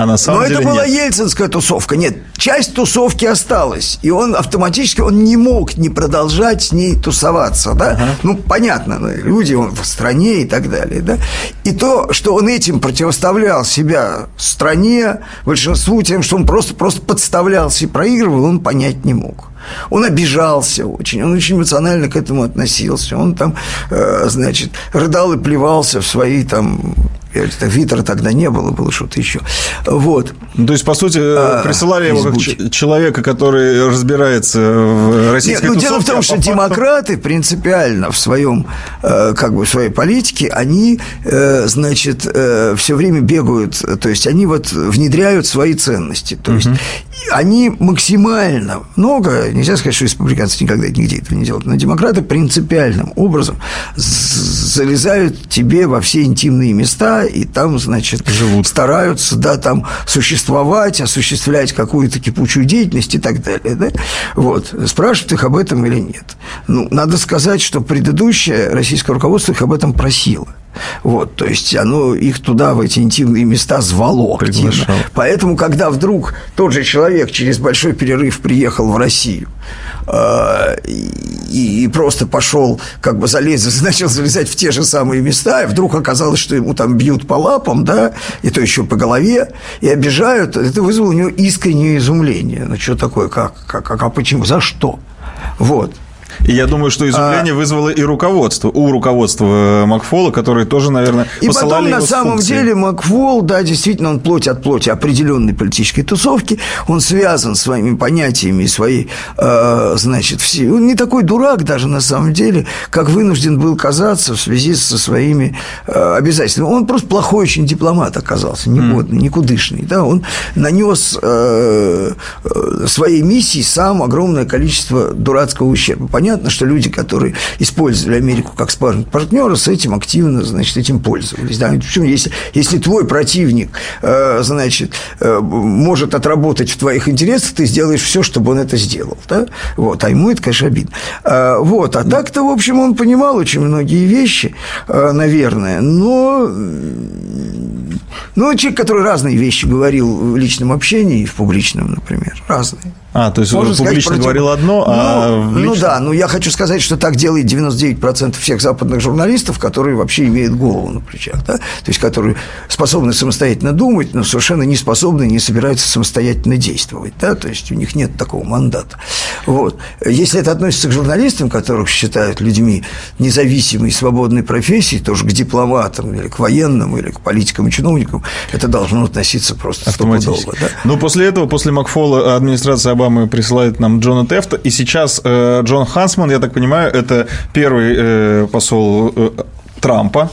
А на самом Но деле это была нет. ельцинская тусовка. Нет, часть тусовки осталась. И он автоматически, он не мог не продолжать с ней тусоваться, да? Ну, понятно, ну, люди, он в стране и так далее, да? И то, что он этим противоставлял себя стране, большинству тем, что он просто, просто подставлялся и проигрывал, он понять не мог. Он обижался очень, он очень эмоционально к этому относился. Он там, э, значит, рыдал и плевался в свои там это Витера тогда не было, было что-то еще. Вот. Ну, то есть, по сути, а, присылали его как человека, который разбирается в российской Нет, ну, дело в том, а что факту... демократы принципиально в своем, э, как бы, в своей политике, они, э, значит, э, все время бегают, то есть, они вот внедряют свои ценности. То есть, угу. они максимально много, нельзя сказать, что республиканцы никогда нигде этого не делают, но демократы принципиальным образом залезают тебе во все интимные места, и там, значит, Живут. стараются, да, там существовать, осуществлять какую-то кипучую деятельность и так далее, да? Вот. Спрашивают их об этом или нет. Ну, надо сказать, что предыдущее российское руководство их об этом просило. Вот, то есть оно их туда, в эти интимные места звало активно. Поэтому, когда вдруг тот же человек через большой перерыв приехал в Россию э, и, и просто пошел, как бы залез, начал залезать в те же самые места, и вдруг оказалось, что ему там бьют по лапам, да, и то еще по голове, и обижают, это вызвало у него искреннее изумление. Ну, что такое, как, как, как а почему, за что? Вот. И я думаю, что изумление а... вызвало и руководство, у руководства э, Макфола, которые тоже, наверное, и потом, на самом функции. деле, Макфол, да, действительно, он плоть от плоти определенной политической тусовки, он связан своими понятиями, своей, э, значит, все... он не такой дурак даже на самом деле, как вынужден был казаться в связи со своими э, обязательствами. Он просто плохой очень дипломат оказался, негодный, mm. никудышный, да, он нанес э, э, своей миссии сам огромное количество дурацкого ущерба. Понятно, что люди, которые использовали Америку как партнера, с этим активно, значит, этим пользовались. Да? Причем, если, если твой противник, э, значит, э, может отработать в твоих интересах, ты сделаешь все, чтобы он это сделал. Да? Вот. А ему это, конечно, обидно. А, вот. А так-то, в общем, он понимал очень многие вещи, э, наверное, но ну, человек, который разные вещи говорил в личном общении и в публичном, например, разные. А, то есть Можно публично сказать, говорил одно, а ну, ну да, ну я хочу сказать, что так делает 99% всех западных журналистов, которые вообще имеют голову на плечах, да? то есть которые способны самостоятельно думать, но совершенно не способны, не собираются самостоятельно действовать, да, то есть у них нет такого мандата. Вот. Если это относится к журналистам, которых считают людьми независимой, свободной профессии, тоже к дипломатам или к военным, или к политикам и чиновникам, это должно относиться просто стопудово. Да? Но после этого, после Макфола администрация Обамы присылает нам Джона Тефта, и сейчас э, Джон Хансман, я так понимаю, это первый э, посол э, Трампа,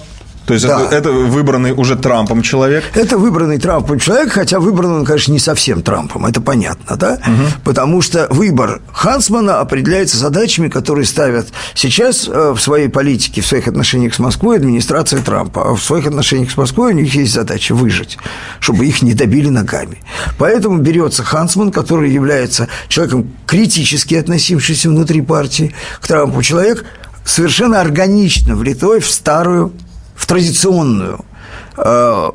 то есть да. это, это выбранный уже Трампом человек? Это выбранный Трампом человек, хотя выбран он, конечно, не совсем Трампом, это понятно, да? Угу. Потому что выбор Хансмана определяется задачами, которые ставят сейчас э, в своей политике, в своих отношениях с Москвой администрация Трампа. А в своих отношениях с Москвой у них есть задача выжить, чтобы их не добили ногами. Поэтому берется Хансман, который является человеком критически относившимся внутри партии к Трампу, человек совершенно органично влитой в старую в традиционную, э,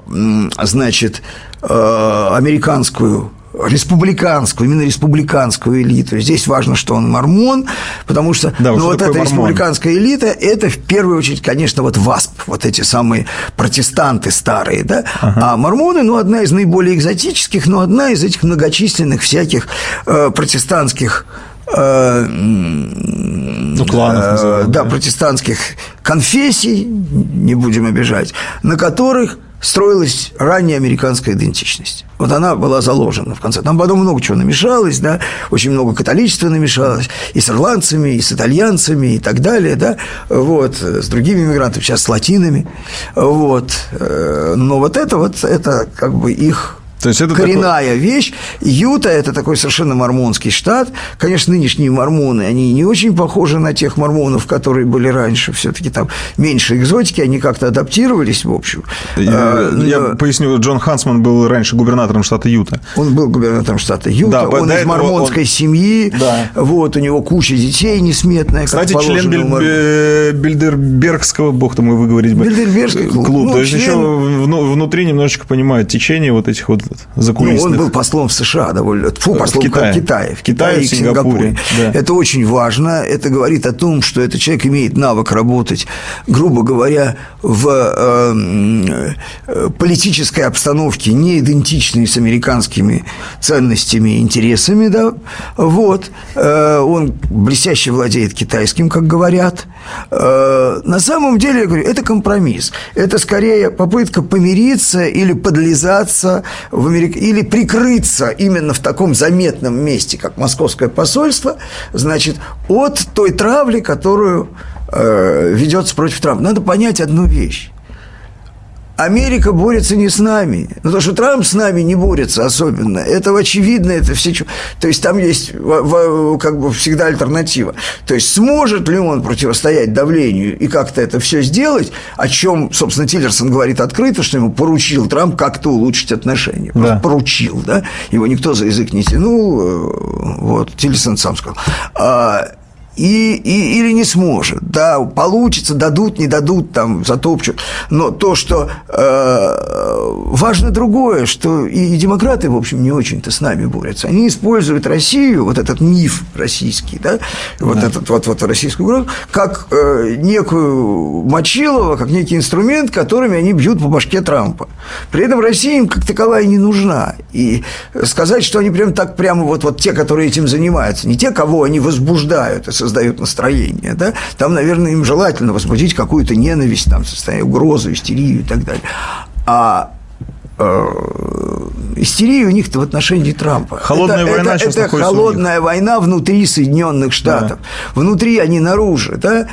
значит, э, американскую республиканскую, именно республиканскую элиту. Здесь важно, что он мормон, потому что да, ну, вот эта мормон? республиканская элита – это в первую очередь, конечно, вот ВАСП, вот эти самые протестанты старые, да, ага. а мормоны, ну, одна из наиболее экзотических, но одна из этих многочисленных всяких э, протестантских ну, кланов, э, да, протестантских конфессий, не будем обижать, на которых строилась ранняя американская идентичность. Вот она была заложена в конце. Там потом много чего намешалось, да, очень много католичества намешалось, и с ирландцами, и с итальянцами, и так далее, да, вот, с другими иммигрантами, сейчас с латинами, вот. Э, но вот это вот, это как бы их то есть это коренная такой... вещь. Юта – это такой совершенно мормонский штат. Конечно, нынешние мормоны, они не очень похожи на тех мормонов, которые были раньше. Все-таки там меньше экзотики, они как-то адаптировались, в общем. Я, а, я но... поясню, Джон Хансман был раньше губернатором штата Юта. Он был губернатором штата Юта, да, он из мормонской он... семьи, да. вот, у него куча детей несметная, Кстати, член Биль... Бильдербергского, бог там вы выговорить бы, Бильдербергский клуб. клуб. Ну, То есть член... еще внутри немножечко понимают течение вот этих вот этот закулисных. Ну, он был послом в США довольно. Фу, послом в Китае. в Китае. В Китае, и в Сингапуре. Да. Это очень важно. Это говорит о том, что этот человек имеет навык работать, грубо говоря, в э, э, политической обстановке, не идентичной с американскими ценностями и интересами. Да? Вот. Э, он блестяще владеет китайским, как говорят. Э, на самом деле, я говорю, это компромисс. Это скорее попытка помириться или подлизаться в Америк... или прикрыться именно в таком заметном месте, как московское посольство, значит, от той травли, которую э, ведется против Трампа. Надо понять одну вещь. Америка борется не с нами. Ну, то, что Трамп с нами не борется особенно, это очевидно, это все... То есть, там есть как бы всегда альтернатива. То есть, сможет ли он противостоять давлению и как-то это все сделать, о чем, собственно, Тиллерсон говорит открыто, что ему поручил Трамп как-то улучшить отношения. Просто да. поручил, да? Его никто за язык не тянул. Э, вот, Тиллерсон сам сказал. И, и, или не сможет. Да, получится, дадут, не дадут, там, затопчут. Но то, что э, важно другое, что и, и демократы, в общем, не очень-то с нами борются. Они используют Россию, вот этот миф российский, да, вот да. этот вот, вот российскую угрозу, как э, некую Мочилова, как некий инструмент, которыми они бьют по башке Трампа. При этом Россия им как таковая не нужна. И сказать, что они прям так прямо вот, вот те, которые этим занимаются, не те, кого они возбуждают, создают настроение, да, там, наверное, им желательно возбудить какую-то ненависть, там, состояние угрозу, истерию и так далее. А э, истерия у них-то в отношении Трампа. Холодная это, война это, сейчас это холодная война внутри Соединенных Штатов. Да. Внутри, а не наружу. Да?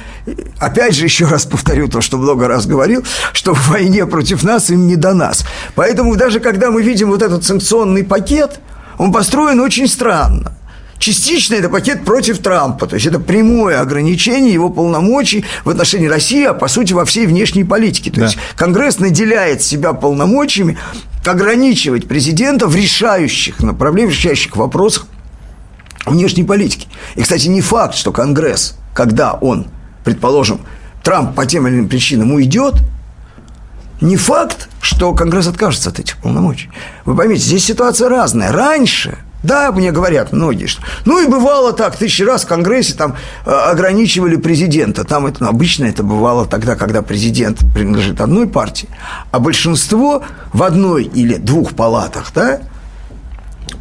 Опять же, еще раз повторю то, что много раз говорил, что в войне против нас им не до нас. Поэтому даже когда мы видим вот этот санкционный пакет, он построен очень странно. Частично это пакет против Трампа, то есть это прямое ограничение его полномочий в отношении России, а по сути во всей внешней политике. То да. есть Конгресс наделяет себя полномочиями ограничивать президента в решающих направлениях, в решающих вопросах внешней политики. И, кстати, не факт, что Конгресс, когда он, предположим, Трамп по тем или иным причинам уйдет, не факт, что Конгресс откажется от этих полномочий. Вы поймите, здесь ситуация разная. Раньше – да, мне говорят многие, что... Ну, и бывало так, тысячи раз в Конгрессе там э, ограничивали президента. Там это, ну, обычно это бывало тогда, когда президент принадлежит одной партии, а большинство в одной или двух палатах, да,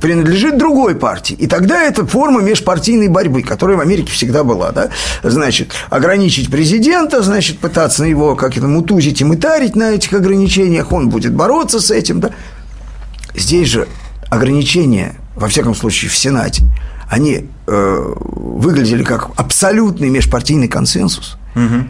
принадлежит другой партии. И тогда это форма межпартийной борьбы, которая в Америке всегда была. Да? Значит, ограничить президента, значит, пытаться его как это мутузить и мытарить на этих ограничениях, он будет бороться с этим. Да? Здесь же ограничения во всяком случае в Сенате, они э, выглядели как абсолютный межпартийный консенсус. Угу.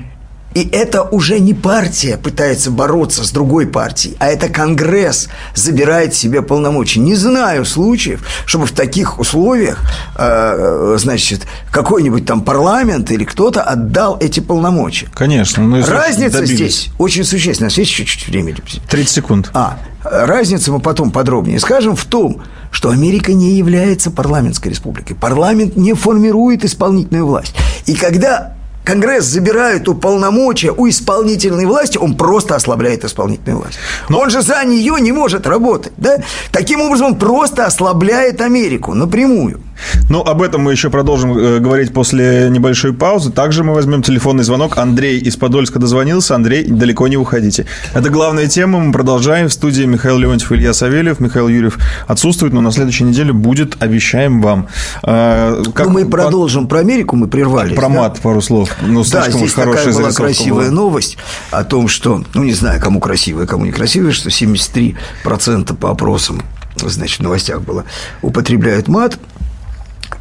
И это уже не партия пытается бороться с другой партией, а это Конгресс забирает себе полномочия. Не знаю случаев, чтобы в таких условиях, э, значит, какой-нибудь там парламент или кто-то отдал эти полномочия. Конечно. Но Разница добились. здесь очень существенная. У нас есть чуть-чуть времени? 30 секунд. А, разница мы потом подробнее скажем в том, что Америка не является парламентской республикой. Парламент не формирует исполнительную власть. И когда Конгресс забирает уполномочия у исполнительной власти, он просто ослабляет исполнительную власть. Но... Он же за нее не может работать. Да? Таким образом, он просто ослабляет Америку напрямую. Ну, об этом мы еще продолжим э, говорить после небольшой паузы. Также мы возьмем телефонный звонок. Андрей из Подольска дозвонился. Андрей, далеко не уходите. Это главная тема. Мы продолжаем. В студии Михаил Леонтьев Илья Савельев. Михаил Юрьев отсутствует, но на следующей неделе будет, обещаем вам. Э, как, ну, мы продолжим про Америку, мы прервались. Про мат да? пару слов. Ну, да, здесь такая была красивая была. новость о том, что, ну, не знаю, кому красивая, кому не красивая, что 73% по опросам значит, в новостях было, употребляют мат.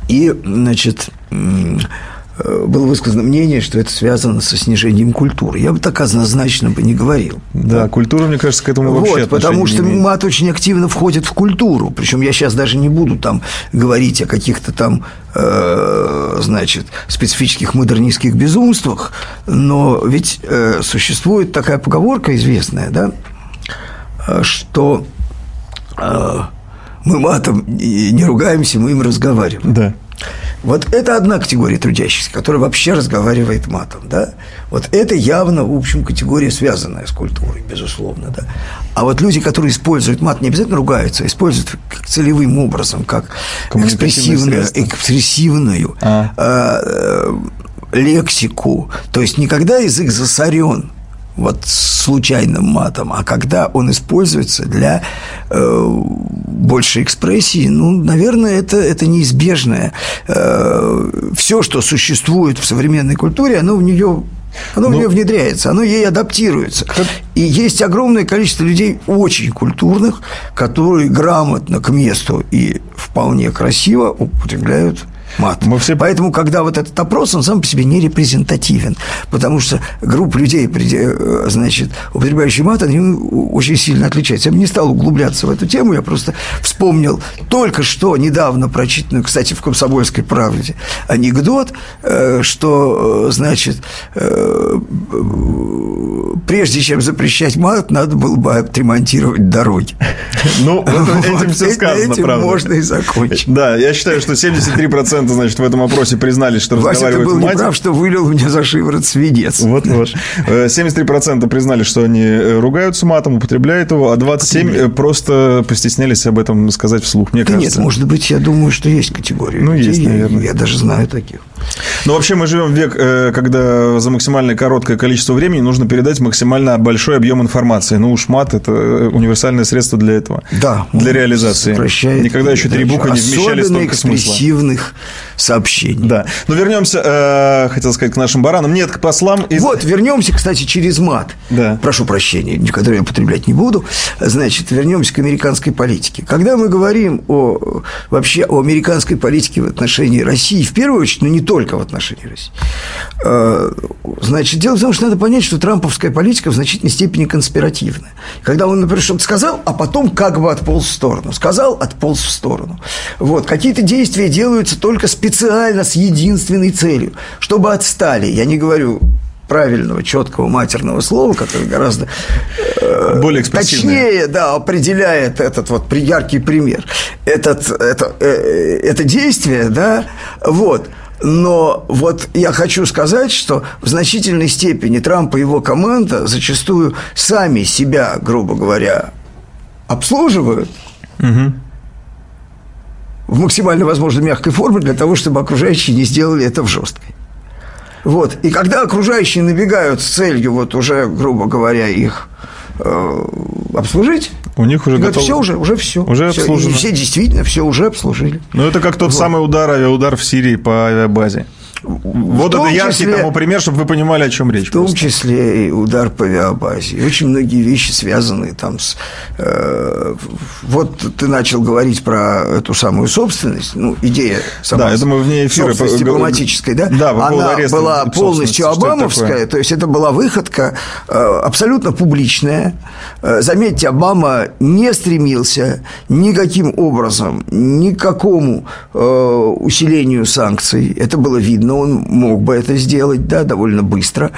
И, значит, э, было высказано мнение, что это связано со снижением культуры. Я бы так однозначно бы не говорил. Да, культура, мне кажется, к этому вообще Вот, потому что мат очень активно входит в культуру. Причем я сейчас даже не буду там говорить о каких-то там, э, значит, специфических модернистских безумствах, но ведь э, существует такая поговорка известная, да, э, что... Э, мы матом не ругаемся, мы им разговариваем. Да. Вот это одна категория трудящихся, которая вообще разговаривает матом, да. Вот это явно, в общем, категория, связанная с культурой, безусловно, да. А вот люди, которые используют мат, не обязательно ругаются, а используют как целевым образом, как экспрессивную, экспрессивную а. э, лексику. То есть никогда язык засорен вот случайным матом, а когда он используется для э, большей экспрессии, ну, наверное, это, это неизбежное. Э, все, что существует в современной культуре, оно в нее оно ну, в нее внедряется, оно ей адаптируется. Как... И есть огромное количество людей очень культурных, которые грамотно к месту и вполне красиво употребляют мат. Мы все... Поэтому, когда вот этот опрос, он сам по себе не репрезентативен, потому что группа людей, э, значит, употребляющих мат, они очень сильно отличаются. Я бы не стал углубляться в эту тему, я просто вспомнил только что недавно прочитанную, кстати, в «Комсомольской правде» анекдот, э, что, э, значит, прежде чем запрещать мат, надо было бы отремонтировать дороги. Ну, этим все сказано, правда. можно и закончить. Да, я считаю, что 73% 70% значит, в этом опросе признали, что Вася, разговаривают ты был мать. неправ, что вылил меня за шиворот свинец. Вот, вот. 73% э, признали, что они э, ругаются матом, употребляют его, а 27% э, просто постеснялись об этом сказать вслух. Мне да кажется... нет, может быть, я думаю, что есть категории. Ну, есть, наверное. Я, я даже знаю таких. Ну, вообще, мы живем в век, когда за максимально короткое количество времени нужно передать максимально большой объем информации. Ну, уж мат – это универсальное средство для этого. Да. Для реализации. Никогда еще три буквы не вмещали столько смысла сообщений. Да. Но ну, вернемся, э, хотел сказать, к нашим баранам. Нет, к послам. Из... Вот, вернемся, кстати, через мат. Да. Прошу прощения, который я употреблять не буду. Значит, вернемся к американской политике. Когда мы говорим о, вообще о американской политике в отношении России, в первую очередь, но не только в отношении России, э, значит, дело в том, что надо понять, что трамповская политика в значительной степени конспиративная. Когда он, например, что-то сказал, а потом как бы отполз в сторону. Сказал, отполз в сторону. Вот. Какие-то действия делаются только специально специально с единственной целью, чтобы отстали. Я не говорю правильного, четкого матерного слова, которое гораздо э, более точнее да, определяет этот вот яркий пример. Этот, это, э, это действие, да, вот. Но вот я хочу сказать, что в значительной степени Трамп и его команда зачастую сами себя, грубо говоря, обслуживают. Угу в максимально возможно мягкой форме для того, чтобы окружающие не сделали это в жесткой. Вот. И когда окружающие набегают с целью, вот уже, грубо говоря, их э, обслужить, у них уже готово. все уже, уже все. Уже все, обслужено. все действительно все уже обслужили. Ну, это как тот вот. самый удар, авиаудар в Сирии по авиабазе. Вот это яркий числе, тому пример, чтобы вы понимали, о чем речь. В том просто. числе и удар по авиабазе. Очень многие вещи связаны там с... Э, вот ты начал говорить про эту самую собственность, ну, идея сама да, это мы вне эфира собственности по... дипломатической, да? Да, по Она была полностью обамовская, то есть это была выходка э, абсолютно публичная. Э, заметьте, Обама не стремился никаким образом, ни к какому э, усилению санкций. Это было видно но он мог бы это сделать, да, довольно быстро.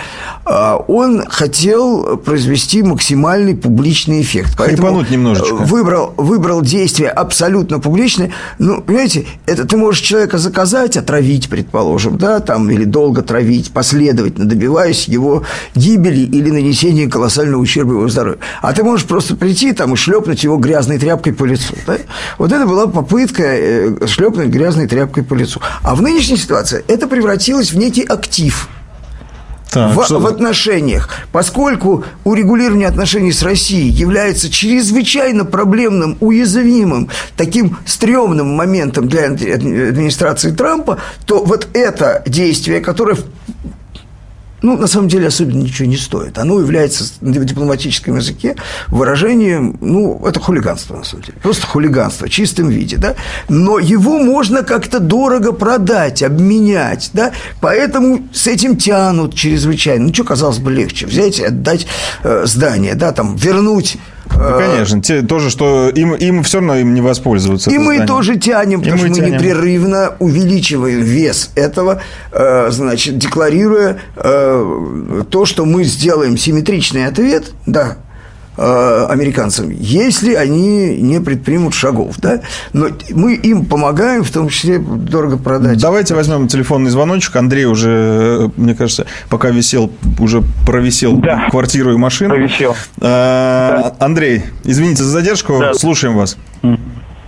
А, он хотел произвести максимальный публичный эффект. Поэтому немножечко. Выбрал, выбрал действие абсолютно публичное. Ну, понимаете, это ты можешь человека заказать, отравить, предположим, да, там, или долго травить, последовательно добиваясь его гибели или нанесения колоссального ущерба его здоровью. А ты можешь просто прийти там и шлепнуть его грязной тряпкой по лицу. Да? Вот это была попытка э, шлепнуть грязной тряпкой по лицу. А в нынешней ситуации это превратилось в некий актив. Так, в, в отношениях, поскольку урегулирование отношений с Россией является чрезвычайно проблемным, уязвимым, таким стрёмным моментом для администрации Трампа, то вот это действие, которое ну, на самом деле, особенно ничего не стоит. Оно является в дипломатическом языке выражением, ну, это хулиганство, на самом деле. Просто хулиганство в чистом виде, да. Но его можно как-то дорого продать, обменять, да. Поэтому с этим тянут чрезвычайно. Ну, что, казалось бы, легче взять и отдать э, здание, да, там, вернуть да, конечно. Те, тоже, что им, им все равно им не воспользоваться. И мы здание. тоже тянем, потому что мы тянем. непрерывно увеличиваем вес этого, э, значит, декларируя э, то, что мы сделаем симметричный ответ, да, э, американцам, если они не предпримут шагов, да? Но мы им помогаем, в том числе дорого продать. Давайте возьмем телефонный звоночек. Андрей уже, мне кажется, пока висел, уже провисел да. квартиру и машину. Провисел. А, да. Андрей, извините за задержку, да. слушаем вас.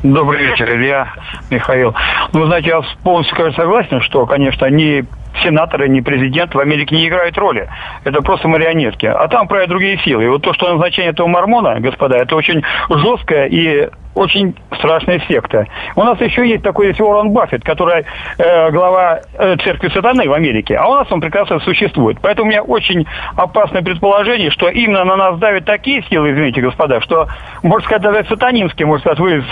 Добрый вечер, Илья, Михаил. Ну, знаете, я полностью согласен, что, конечно, ни сенаторы, ни президент в Америке не играют роли. Это просто марионетки. А там правят другие силы. И вот то, что назначение этого мормона, господа, это очень жесткое и очень страшная секта. У нас еще есть такой есть Уоррен Баффет, который э, глава э, церкви сатаны в Америке, а у нас он прекрасно существует. Поэтому у меня очень опасное предположение, что именно на нас давят такие силы, извините, господа, что, можно сказать, даже сатанинские, можно сказать, вы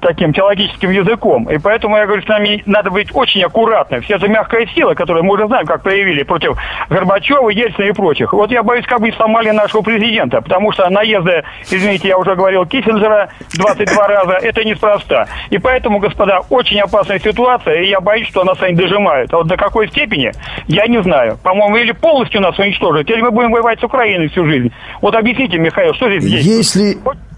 таким теологическим языком. И поэтому я говорю, с нами надо быть очень аккуратным. Все это мягкая сила, которую мы уже знаем, как проявили против Горбачева, Ельцина и прочих. Вот я боюсь, как бы сломали нашего президента, потому что наезды, извините, я уже говорил, Киссинджера 20 22 раза, это неспроста. И поэтому, господа, очень опасная ситуация, и я боюсь, что нас они дожимают. А вот до какой степени, я не знаю. По-моему, или полностью нас уничтожат, или мы будем воевать с Украиной всю жизнь. Вот объясните, Михаил, что здесь есть?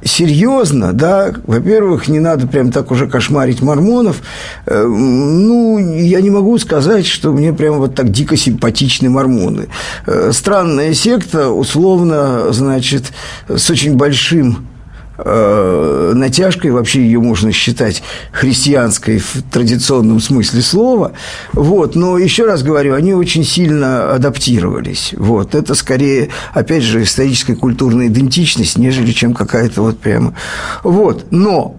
Серьезно, да, во-первых, не надо прям так уже кошмарить мормонов. Э, ну, я не могу сказать, что мне прям вот так дико симпатичны мормоны. Э, странная секта, условно, значит, с очень большим э, натяжкой, вообще ее можно считать христианской в традиционном смысле слова, вот, но еще раз говорю, они очень сильно адаптировались, вот, это скорее, опять же, историческая культурная идентичность, нежели чем какая-то вот прямо, вот, но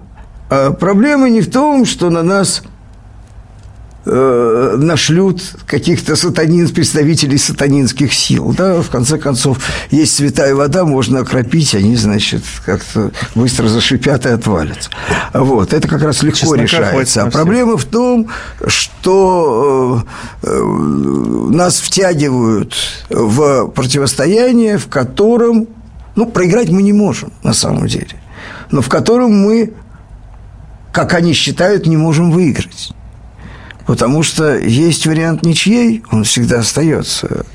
э, проблема не в том, что на нас э, нашлют каких-то сатанин, представителей сатанинских сил. Да? В конце концов, есть святая вода, можно окропить, они, значит, как-то быстро зашипят и отвалятся. Вот. Это как раз легко Чеснока решается. А проблема в том, что э, э, нас втягивают в противостояние, в котором, ну, проиграть мы не можем, на самом деле, но в котором мы, как они считают, не можем выиграть. Потому что есть вариант ничьей, он всегда остается.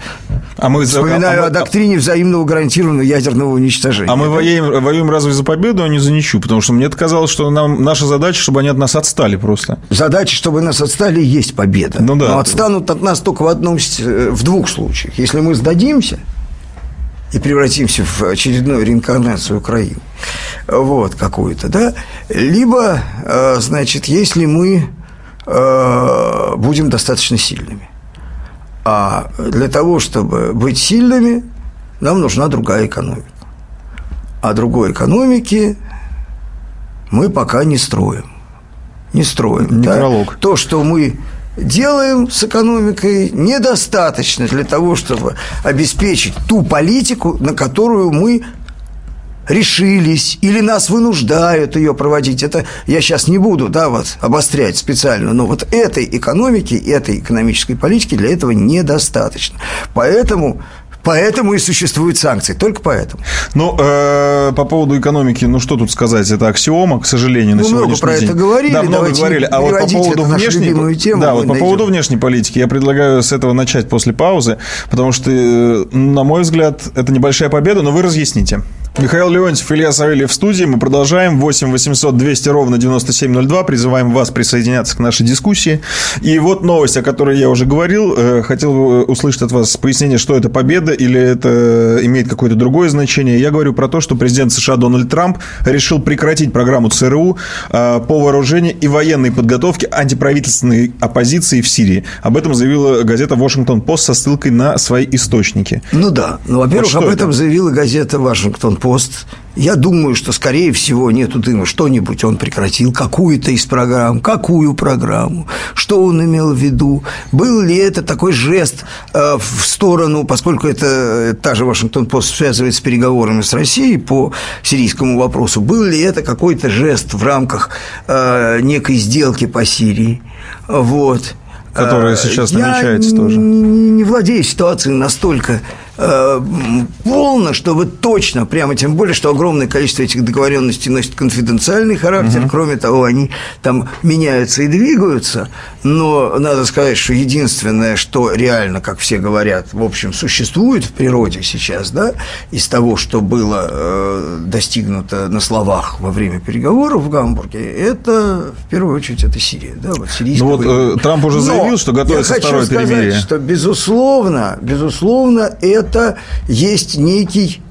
А мы Вспоминаю а мы... о доктрине взаимного гарантированного ядерного уничтожения. А мы воюем, воюем разве за победу, а не за ничью? Потому что мне казалось, что нам наша задача, чтобы они от нас отстали просто. Задача, чтобы нас отстали, есть победа. Ну, да. Но отстанут от нас только в, одном, в двух случаях. Если мы сдадимся и превратимся в очередную реинкарнацию Украины, вот какую-то, да, либо, э, значит, если мы Э, будем достаточно сильными. А для того, чтобы быть сильными, нам нужна другая экономика. А другой экономики мы пока не строим. Не строим. Некролог. Да? То, что мы делаем с экономикой, недостаточно для того, чтобы обеспечить ту политику, на которую мы решились или нас вынуждают ее проводить. Это я сейчас не буду, да, вот обострять специально, но вот этой экономики, этой экономической политики для этого недостаточно. Поэтому Поэтому и существуют санкции, только поэтому. Ну, э, по поводу экономики, ну что тут сказать, это аксиома, к сожалению, на ну, сегодняшний много про день. это говорили, да, много говорили. А вот по поводу внешней, тему да, вот по поводу внешней политики, я предлагаю с этого начать после паузы, потому что, э, на мой взгляд, это небольшая победа, но вы разъясните. Михаил Леонтьев, Илья Савельев в студии. Мы продолжаем. 8 800 200 ровно 9702. Призываем вас присоединяться к нашей дискуссии. И вот новость, о которой я уже говорил. Э, хотел услышать от вас пояснение, что это победа или это имеет какое-то другое значение. Я говорю про то, что президент США Дональд Трамп решил прекратить программу ЦРУ э, по вооружению и военной подготовке антиправительственной оппозиции в Сирии. Об этом заявила газета «Вашингтон-Пост» со ссылкой на свои источники. Ну да. Ну, во-первых, вот об этом это? заявила газета «Вашингтон-Пост» пост. Я думаю, что, скорее всего, нету дыма. Что-нибудь он прекратил, какую-то из программ, какую программу, что он имел в виду. Был ли это такой жест э, в сторону, поскольку это э, та же Вашингтон-Пост связывает с переговорами с Россией по сирийскому вопросу, был ли это какой-то жест в рамках э, некой сделки по Сирии? Вот которая сейчас намечается Я тоже. Не, не владею ситуацией настолько э, полно, чтобы точно, прямо тем более, что огромное количество этих договоренностей носит конфиденциальный характер, угу. кроме того, они там меняются и двигаются, но надо сказать, что единственное, что реально, как все говорят, в общем, существует в природе сейчас, да, из того, что было э, достигнуто на словах во время переговоров в Гамбурге, это, в первую очередь, это Сирия, да, вот сирийская Ну вот э, Трамп уже заявил, но что готовится второе сказать, перемирие. что, безусловно, безусловно, это есть некий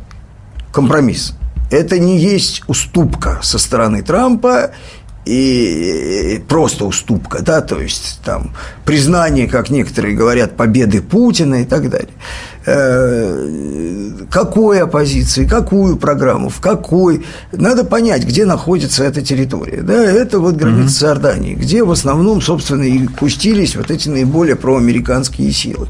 компромисс. Это не есть уступка со стороны Трампа, и просто уступка, да, то есть там признание, как некоторые говорят, победы Путина и так далее. Э, какой оппозиции, какую программу, в какой. Надо понять, где находится эта территория. Да, это вот граница mm Иордании, где в основном, собственно, и пустились вот эти наиболее проамериканские силы.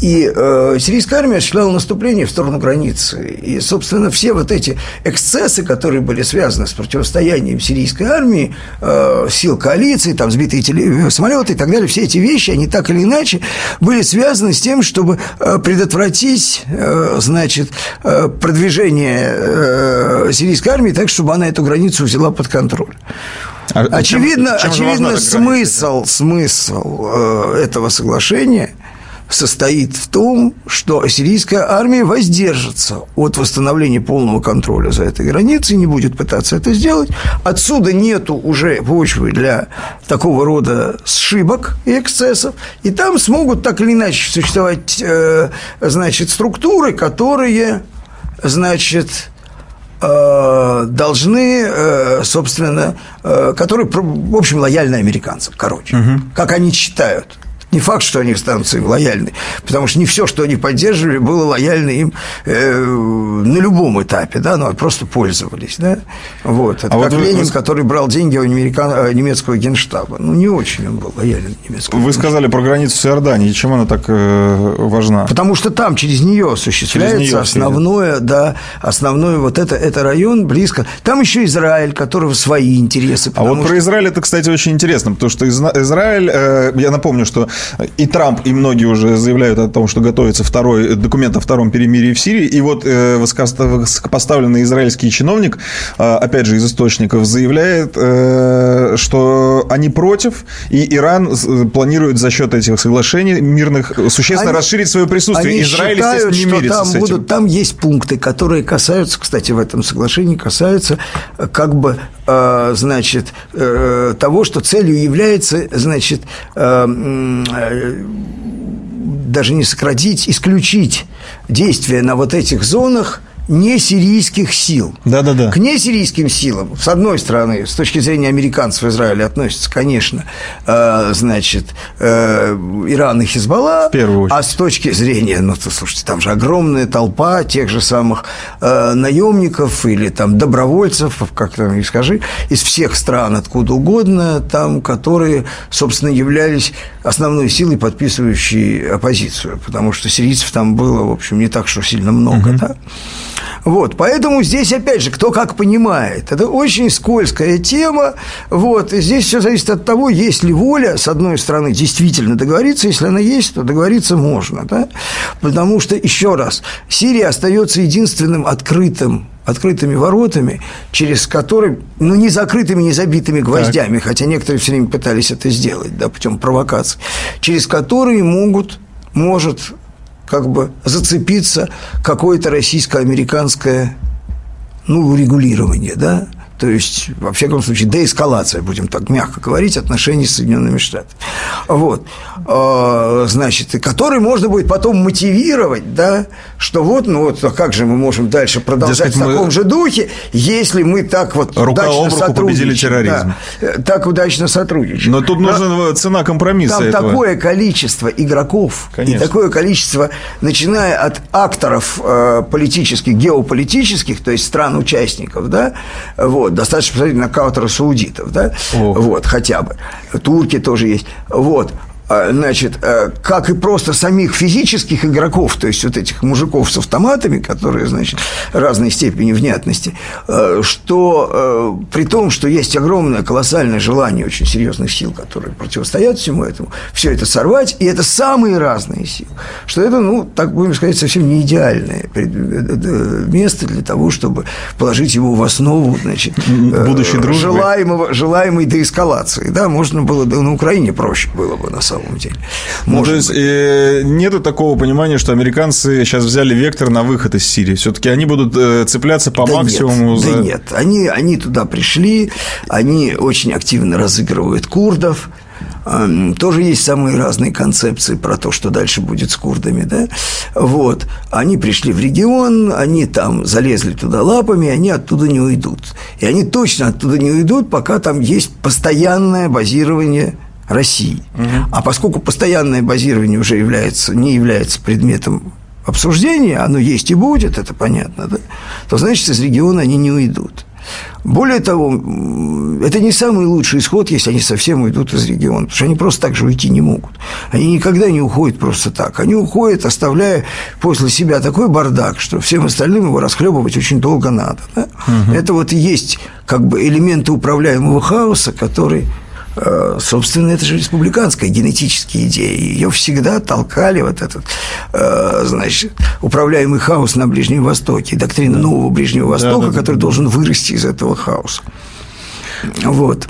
И э, сирийская армия осуществляла наступление в сторону границы. И, собственно, все вот эти эксцессы, которые были связаны с противостоянием сирийской армии, э, сил коалиции, там сбитые теле... самолеты и так далее, все эти вещи, они так или иначе были связаны с тем, чтобы э, предотвратить, э, значит, э, продвижение э, сирийской армии так, чтобы она эту границу взяла под контроль. А очевидно, чем, чем очевидно смысл, граница, смысл э, этого соглашения – состоит в том, что сирийская армия воздержится от восстановления полного контроля за этой границей, не будет пытаться это сделать. Отсюда нету уже почвы для такого рода сшибок и эксцессов, и там смогут так или иначе существовать, э, значит, структуры, которые, значит, э, должны, э, собственно, которые, в общем, лояльны американцам, короче, угу. как они считают. Не факт, что они станут им лояльны, потому что не все, что они поддерживали, было лояльно им э, на любом этапе, да, но просто пользовались, да. Вот. Это а как вот Ленин, вы... который брал деньги у американ... Э, немецкого генштаба. Ну, не очень он был лоялен немецкому. Вы генштабу. сказали про границу с Иорданией. Чем она так э, важна? Потому что там через нее осуществляется через нее основное, да, основное вот это, это район близко. Там еще Израиль, которого свои интересы. А вот что... про Израиль это, кстати, очень интересно, потому что Израиль, э, я напомню, что и Трамп, и многие уже заявляют о том, что готовится второй документ о втором перемирии в Сирии. И вот э, высокопоставленный израильский чиновник, э, опять же, из источников, заявляет, э, что они против, и Иран планирует за счет этих соглашений мирных существенно они, расширить свое присутствие. Они Израиль, считают, не что там, будут, там есть пункты, которые касаются, кстати, в этом соглашении касаются как бы значит, того, что целью является, значит, даже не сократить, исключить действия на вот этих зонах – несирийских сил. Да-да-да. К несирийским силам, с одной стороны, с точки зрения американцев Израиля относятся, конечно, э, значит, э, Иран и Хизбалла. В первую очередь. А с точки зрения, ну, то, слушайте, там же огромная толпа тех же самых э, наемников или там добровольцев, как там и скажи, из всех стран, откуда угодно, там, которые, собственно, являлись основной силой, подписывающей оппозицию, потому что сирийцев там было, в общем, не так, что сильно много, угу. да. Вот, поэтому здесь, опять же, кто как понимает. Это очень скользкая тема. Вот, здесь все зависит от того, есть ли воля, с одной стороны, действительно договориться. Если она есть, то договориться можно. Да? Потому что, еще раз, Сирия остается единственным открытым открытыми воротами, через которые, ну, не закрытыми, не забитыми гвоздями, так. хотя некоторые все время пытались это сделать, да, путем провокации, через которые могут, может как бы зацепиться какое-то российско-американское ну, регулирование, да, то есть, во всяком случае, деэскалация, будем так мягко говорить, отношений с Соединенными Штатами. Вот. А, значит, который можно будет потом мотивировать, да, что вот, ну вот, а как же мы можем дальше продолжать Дескать, в таком мы... же духе, если мы так вот Рука удачно сотрудничаем. Да, так удачно сотрудничаем. Но тут нужна Но цена компромисса Там этого. такое количество игроков Конечно. и такое количество, начиная от акторов э, политических, геополитических, то есть стран-участников, да, вот, достаточно посмотреть на каутера саудитов, да, О. вот, хотя бы. Турки тоже есть. Вот. А, значит, э, как и просто самих физических игроков, то есть вот этих мужиков с автоматами, которые, значит, разной степени внятности, э, что э, при том, что есть огромное, колоссальное желание очень серьезных сил, которые противостоят всему этому, все это сорвать, и это самые разные силы, что это, ну, так будем сказать, совсем не идеальное место для того, чтобы положить его в основу, значит, будущей дружбы. Желаемого, желаемой деэскалации, да, можно было, да, на Украине проще было бы, на самом самом деле. ну, то есть, э, нету такого понимания, что американцы сейчас взяли вектор на выход из Сирии. Все-таки они будут э, цепляться по да максимуму нет, за... Да нет, они, они туда пришли, они очень активно разыгрывают курдов, эм, тоже есть самые разные концепции про то, что дальше будет с курдами, да, вот, они пришли в регион, они там залезли туда лапами, они оттуда не уйдут, и они точно оттуда не уйдут, пока там есть постоянное базирование России. Угу. А поскольку постоянное базирование уже является, не является предметом обсуждения, оно есть и будет, это понятно, да, то значит, из региона они не уйдут. Более того, это не самый лучший исход, если они совсем уйдут из региона, потому что они просто так же уйти не могут. Они никогда не уходят просто так. Они уходят, оставляя после себя такой бардак, что всем остальным его расхлебывать очень долго надо. Да? Угу. Это вот и есть как бы элементы управляемого хаоса, который собственно, это же республиканская генетическая идея. Ее всегда толкали вот этот, э, значит, управляемый хаос на Ближнем Востоке, доктрина нового Ближнего Востока, да, да, который да. должен вырасти из этого хаоса. Вот.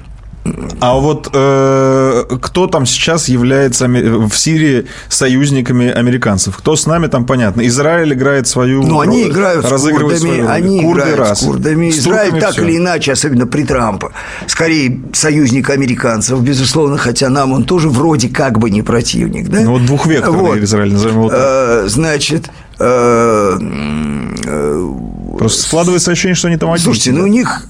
А вот э, кто там сейчас является в Сирии союзниками американцев? Кто с нами там понятно? Израиль играет свою Ну, они играют с курдами, свою они Курды играют раз. с курдами. С Израиль так все. или иначе, особенно при Трампе, скорее союзник американцев, безусловно, хотя нам он тоже вроде как бы не противник, да? Ну, вот двухвекторный вот. Израиль, назовем его так. Э, значит, э, э, Просто складывается ощущение, что они там одни. Слушайте, ну у них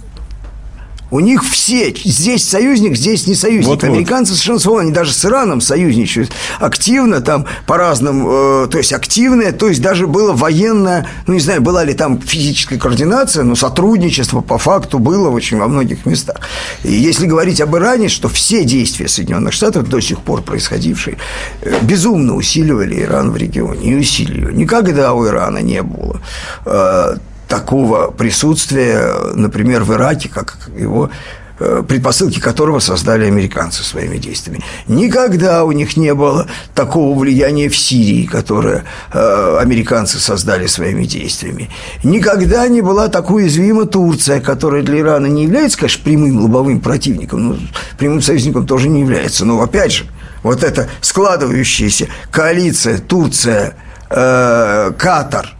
у них все, здесь союзник, здесь не союзник. Вот, Американцы вот. совершенно свободны, они даже с Ираном союзничают активно, там по разным, э, то есть активное, то есть даже было военное, ну не знаю, была ли там физическая координация, но сотрудничество по факту было очень во многих местах. И если говорить об Иране, что все действия Соединенных Штатов до сих пор происходившие э, безумно усиливали Иран в регионе и усиливали. Никогда у Ирана не было э, такого присутствия, например, в Ираке, как его э, предпосылки которого создали американцы своими действиями. Никогда у них не было такого влияния в Сирии, которое э, американцы создали своими действиями. Никогда не была так уязвима Турция, которая для Ирана не является, конечно, прямым лобовым противником, но прямым союзником тоже не является. Но опять же, вот эта складывающаяся коалиция Турция, э, Катар,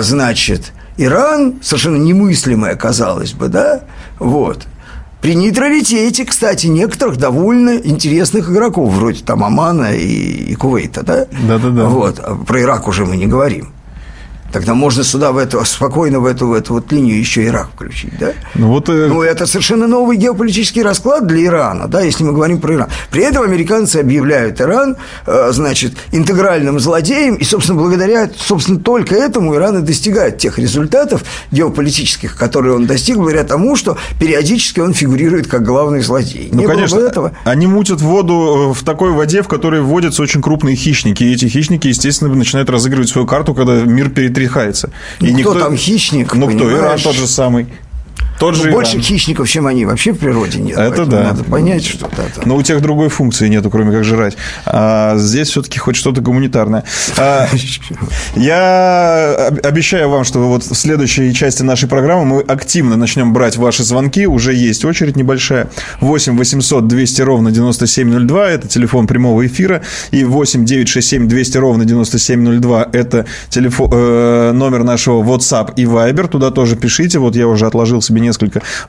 значит, Иран, совершенно немыслимое, казалось бы, да, вот, при нейтралитете, кстати, некоторых довольно интересных игроков, вроде там Омана и, и Кувейта, да? Да-да-да. Вот, про Ирак уже мы не говорим. Тогда можно сюда в эту, спокойно в эту, в эту вот линию еще Ирак включить, да? Ну, вот, э... ну, это совершенно новый геополитический расклад для Ирана, да, если мы говорим про Иран. При этом американцы объявляют Иран, э, значит, интегральным злодеем, и, собственно, благодаря, собственно, только этому Иран и достигает тех результатов геополитических, которые он достиг, благодаря тому, что периодически он фигурирует как главный злодей. Ну, Не конечно, этого... они мутят воду в такой воде, в которой вводятся очень крупные хищники, и эти хищники, естественно, начинают разыгрывать свою карту, когда мир перетрясается тряхается. И ну, никто, кто там хищник? Ну, кто? Иран тот же самый. Тот ну, же больше Иран. хищников, чем они вообще в природе нет. Это да. Надо понять, что это. Но у тех другой функции нету, кроме как жрать. А здесь все-таки хоть что-то гуманитарное. А, я обещаю вам, что вот в следующей части нашей программы мы активно начнем брать ваши звонки. Уже есть очередь небольшая. 8 800 200 ровно 9702. Это телефон прямого эфира. И 8 967 200 ровно 9702. Это телефон, э, номер нашего WhatsApp и Viber. Туда тоже пишите. Вот я уже отложил себе несколько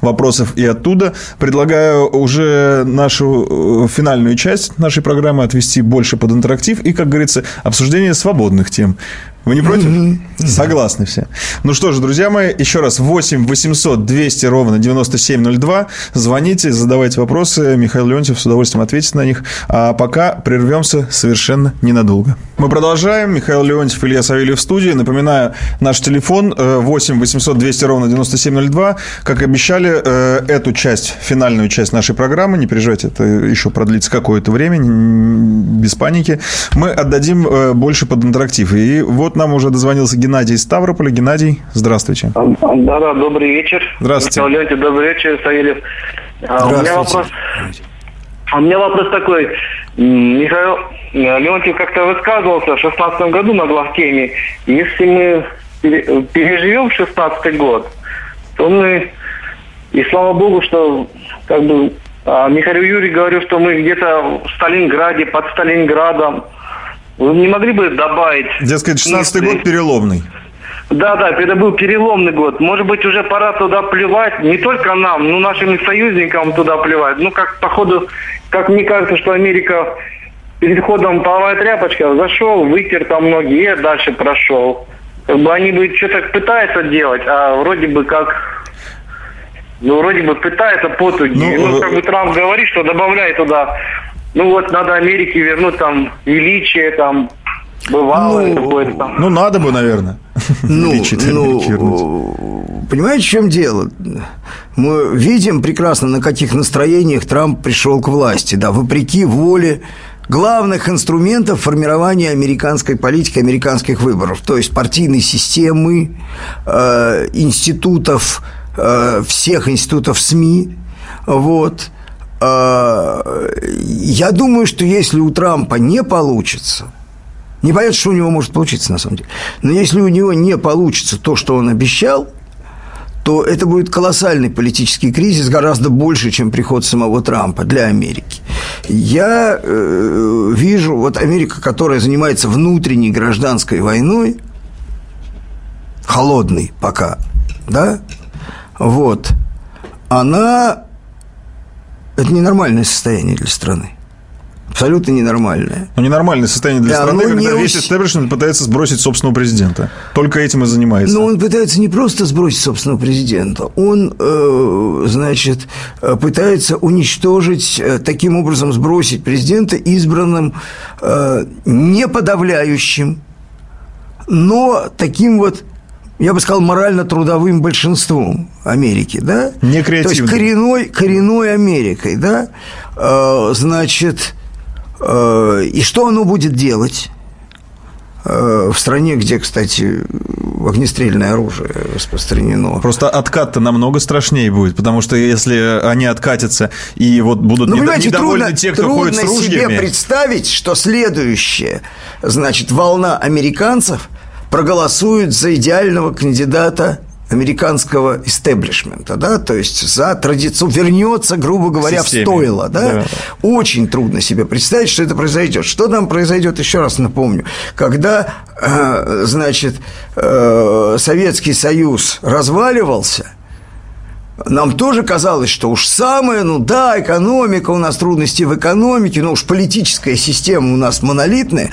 вопросов и оттуда. Предлагаю уже нашу э, финальную часть нашей программы отвести больше под интерактив и, как говорится, обсуждение свободных тем. Вы не против? Mm-hmm. Согласны все. Ну что ж, друзья мои, еще раз 8 800 200 ровно 9702. Звоните, задавайте вопросы. Михаил Леонтьев с удовольствием ответит на них. А пока прервемся совершенно ненадолго. Мы продолжаем. Михаил Леонтьев, Илья Савельев в студии. Напоминаю, наш телефон 8 800 200 ровно 9702. Как обещали, э, эту часть, финальную часть нашей программы, не переживайте, это еще продлится какое-то время, без паники, мы отдадим э, больше под интерактив. И вот вот нам уже дозвонился Геннадий из Ставрополя. Геннадий, здравствуйте. Да-да, добрый вечер. Здравствуйте. Михаил Леонтьев, добрый вечер, Савельев. А, у меня вопрос... У меня вопрос такой. Михаил э, Леонтьев как-то высказывался в 2016 году на главтеме. Если мы переживем 16 год, то мы... И слава богу, что как бы а, Михаил Юрий говорил, что мы где-то в Сталинграде, под Сталинградом, вы не могли бы добавить... Дескать, 16-й год переломный. Да, да, это был переломный год. Может быть, уже пора туда плевать, не только нам, но нашим союзникам туда плевать. Ну, как, походу, как мне кажется, что Америка перед ходом половая тряпочка зашел, вытер там ноги и дальше прошел. Как бы они бы что-то пытаются делать, а вроде бы как ну, вроде бы пытается потуги. Ну, ну, как бы Трамп говорит, что добавляет туда ну вот надо Америке вернуть там величие, там бывало ну, какое-то там. Ну, надо бы, наверное. Ну, ну понимаете, в чем дело? Мы видим прекрасно, на каких настроениях Трамп пришел к власти, да, вопреки воле главных инструментов формирования американской политики, американских выборов, то есть партийной системы, э, институтов, э, всех институтов СМИ, вот, я думаю, что если у Трампа не получится, не понятно, что у него может получиться на самом деле, но если у него не получится то, что он обещал, то это будет колоссальный политический кризис, гораздо больше, чем приход самого Трампа для Америки. Я э, вижу, вот Америка, которая занимается внутренней гражданской войной, холодной пока, да, вот, она это ненормальное состояние для страны. Абсолютно ненормальное. Но ненормальное состояние для да, страны, когда не весь истеблишмент пытается сбросить собственного президента. Только этим и занимается. Но он пытается не просто сбросить собственного президента, он, э, значит, э, пытается уничтожить, э, таким образом сбросить президента избранным не подавляющим, но таким вот я бы сказал, морально-трудовым большинством Америки, да? Не креативным. То есть коренной, коренной Америкой, да? Э, значит, э, и что оно будет делать? Э, в стране, где, кстати, огнестрельное оружие распространено. Просто откат-то намного страшнее будет, потому что если они откатятся и вот будут ну, недовольны трудно, те, кто ходит с ружьями... себе представить, что следующая, значит, волна американцев – проголосуют за идеального кандидата американского истеблишмента, да, то есть за традицию, вернется, грубо говоря, в стойло, да? да. Очень трудно себе представить, что это произойдет. Что там произойдет, еще раз напомню, когда, э, значит, э, Советский Союз разваливался – нам тоже казалось, что уж самое, ну да, экономика, у нас трудности в экономике, но уж политическая система у нас монолитная.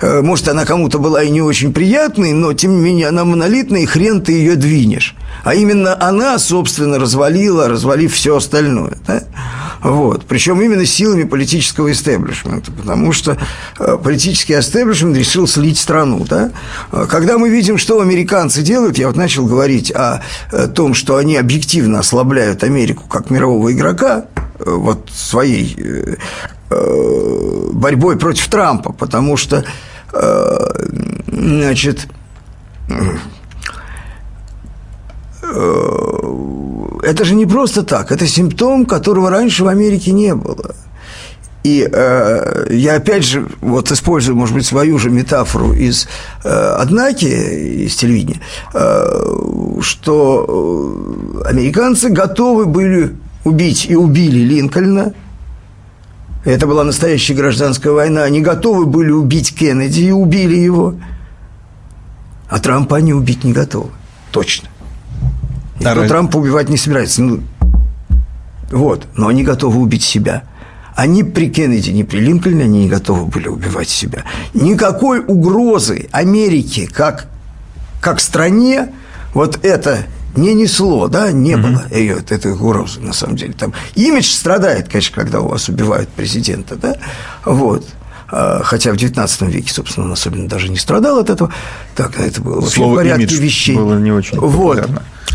Э, может, она кому-то была и не очень приятной, но, тем не менее, она монолитная, и хрен ты ее двинешь. А именно она, собственно, развалила, развалив все остальное. Да? Вот. Причем именно силами политического истеблишмента, потому что э, политический истеблишмент решил слить страну. Да? Когда мы видим, что американцы делают, я вот начал говорить о том, что они объективно ослабляют Америку как мирового игрока, э, вот своей э, борьбой против Трампа, потому что, значит, это же не просто так, это симптом, которого раньше в Америке не было. И э, я опять же вот использую, может быть, свою же метафору из э, Однаки, из телевидения, э, что американцы готовы были убить и убили Линкольна. Это была настоящая гражданская война. Они готовы были убить Кеннеди и убили его. А Трампа они убить не готовы. Точно. Никто Трампа убивать не собирается. Ну, вот. Но они готовы убить себя. Они при Кеннеди, не при Линкольне, они не готовы были убивать себя. Никакой угрозы Америке как, как стране вот это не несло, да, не угу. было ее, этой угрозы, на самом деле. Там имидж страдает, конечно, когда у вас убивают президента, да, вот. А, хотя в XIX веке, собственно, он особенно даже не страдал от этого. Так, это было вообще Слово в порядке вещей. было не очень вот.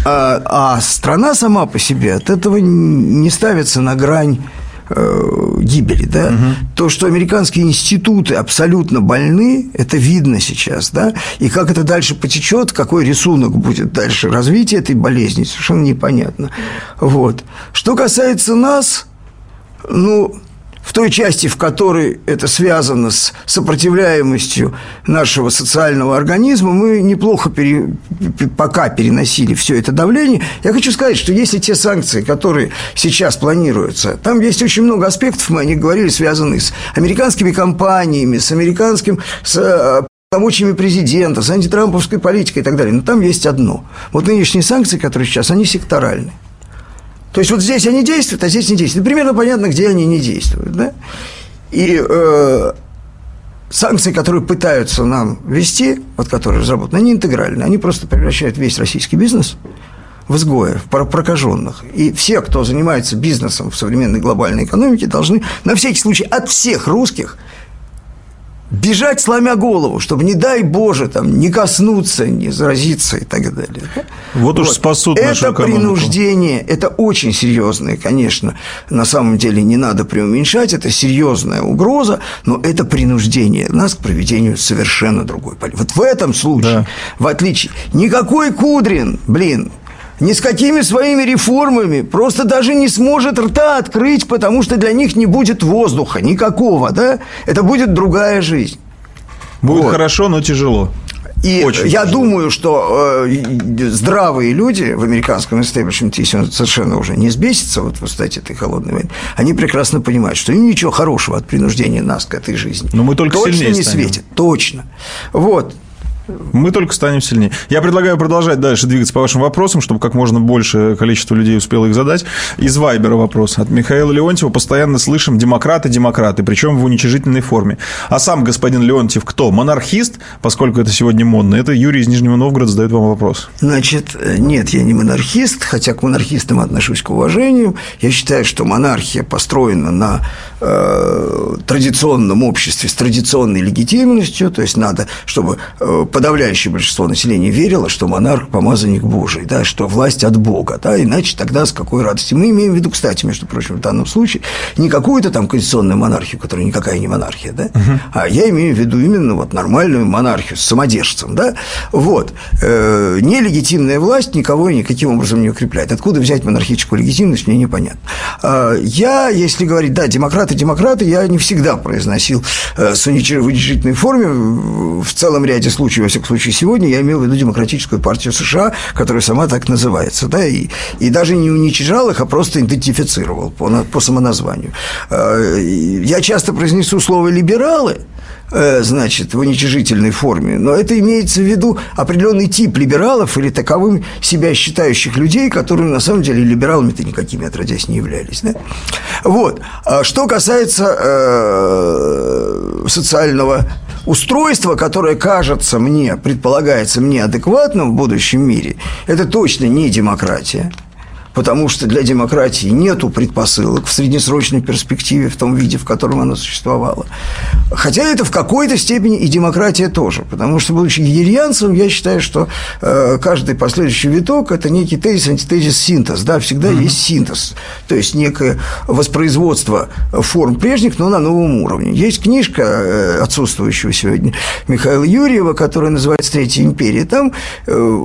А, а страна сама по себе от этого не ставится на грань э, гибели, да, угу. то, что американские институты абсолютно больны, это видно сейчас, да, и как это дальше потечет, какой рисунок будет дальше развития этой болезни, совершенно непонятно. Вот. Что касается нас, ну, в той части, в которой это связано с сопротивляемостью нашего социального организма, мы неплохо пере, пока переносили все это давление. Я хочу сказать, что если те санкции, которые сейчас планируются, там есть очень много аспектов, мы о них говорили, связанные с американскими компаниями, с американским, с э, полномочиями президента, с антитрамповской политикой и так далее. Но там есть одно. Вот нынешние санкции, которые сейчас, они секторальны. То есть вот здесь они действуют, а здесь не действуют. Ну, примерно понятно, где они не действуют. Да? И э, санкции, которые пытаются нам ввести, вот которые разработаны, они интегральны. Они просто превращают весь российский бизнес в изгоев, в прокаженных. И все, кто занимается бизнесом в современной глобальной экономике, должны на всякий случай от всех русских бежать, сломя голову, чтобы, не дай Боже, там, не коснуться, не заразиться и так далее. Вот, вот. уж спасут это нашу экономику. принуждение, это очень серьезное, конечно, на самом деле не надо преуменьшать, это серьезная угроза, но это принуждение нас к проведению совершенно другой политики. Вот в этом случае, да. в отличие, никакой Кудрин, блин, ни с какими своими реформами просто даже не сможет рта открыть, потому что для них не будет воздуха никакого, да? Это будет другая жизнь. Будет вот. хорошо, но тяжело. И Очень я тяжело. думаю, что э, здравые люди в американском истеблишменте, если он совершенно уже не сбесится вот в стате этой холодной войны, они прекрасно понимают, что им ничего хорошего от принуждения нас к этой жизни. Но мы только точно не станем. светит. Точно. Вот. Мы только станем сильнее. Я предлагаю продолжать дальше двигаться по вашим вопросам, чтобы как можно больше количество людей успело их задать. Из Вайбера вопрос от Михаила Леонтьева. Постоянно слышим демократы, демократы, причем в уничижительной форме. А сам господин Леонтьев кто? Монархист, поскольку это сегодня модно? Это Юрий из Нижнего Новгорода задает вам вопрос. Значит, нет, я не монархист, хотя к монархистам отношусь к уважению. Я считаю, что монархия построена на э, традиционном обществе с традиционной легитимностью, то есть надо, чтобы э, подавляющее большинство населения верило, что монарх – помазанник Божий, да, что власть от Бога, да, иначе тогда с какой радости. Мы имеем в виду, кстати, между прочим, в данном случае, не какую-то там конституционную монархию, которая никакая не монархия, да, угу. а я имею в виду именно вот нормальную монархию с самодержцем, да, вот. Э, нелегитимная власть никого и никаким образом не укрепляет. Откуда взять монархическую легитимность, мне непонятно. Э, я, если говорить, да, демократы, демократы, я не всегда произносил э, с уничижительной форме в целом ряде случаев во всяком случае, сегодня я имел в виду Демократическую партию США, которая сама так называется, да, и, и даже не уничижал их, а просто идентифицировал по, по самоназванию. Э, я часто произнесу слово «либералы», значит, в уничижительной форме, но это имеется в виду определенный тип либералов или таковым себя считающих людей, которые на самом деле либералами-то никакими отродясь не являлись. Да? Вот. А что касается э, социального устройство, которое кажется мне, предполагается мне адекватным в будущем мире, это точно не демократия потому что для демократии нету предпосылок в среднесрочной перспективе в том виде, в котором она существовала. Хотя это в какой-то степени и демократия тоже, потому что, будучи гегельянцем, я считаю, что э, каждый последующий виток – это некий тезис, антитезис, синтез, да, всегда mm-hmm. есть синтез, то есть некое воспроизводство форм прежних, но на новом уровне. Есть книжка э, отсутствующего сегодня Михаила Юрьева, которая называется «Третья империя», там э,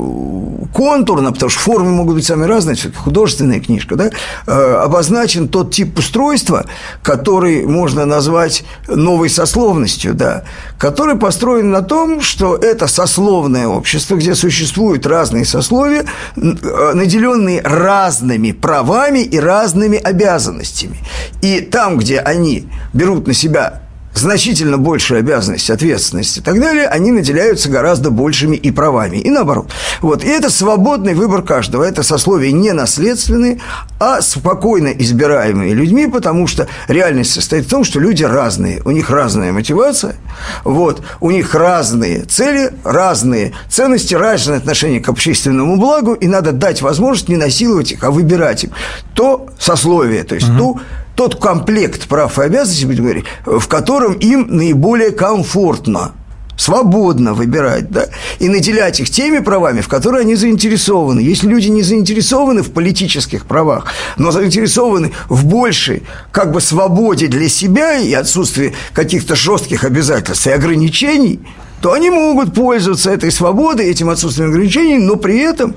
контурно, потому что формы могут быть самые разные, художественные, художественная книжка, да, э, обозначен тот тип устройства, который можно назвать новой сословностью, да, который построен на том, что это сословное общество, где существуют разные сословия, э, наделенные разными правами и разными обязанностями. И там, где они берут на себя значительно большие обязанности, ответственности и так далее, они наделяются гораздо большими и правами. И наоборот. Вот. И это свободный выбор каждого. Это сословие не наследственные, а спокойно избираемые людьми, потому что реальность состоит в том, что люди разные. У них разная мотивация, вот. у них разные цели, разные ценности, разное отношение к общественному благу, и надо дать возможность не насиловать их, а выбирать им то сословие, то есть угу. ту тот комплект прав и обязанностей, будем говорить, в котором им наиболее комфортно свободно выбирать, да, и наделять их теми правами, в которые они заинтересованы. Если люди не заинтересованы в политических правах, но заинтересованы в большей, как бы, свободе для себя и отсутствии каких-то жестких обязательств и ограничений, то они могут пользоваться этой свободой, этим отсутствием ограничений, но при этом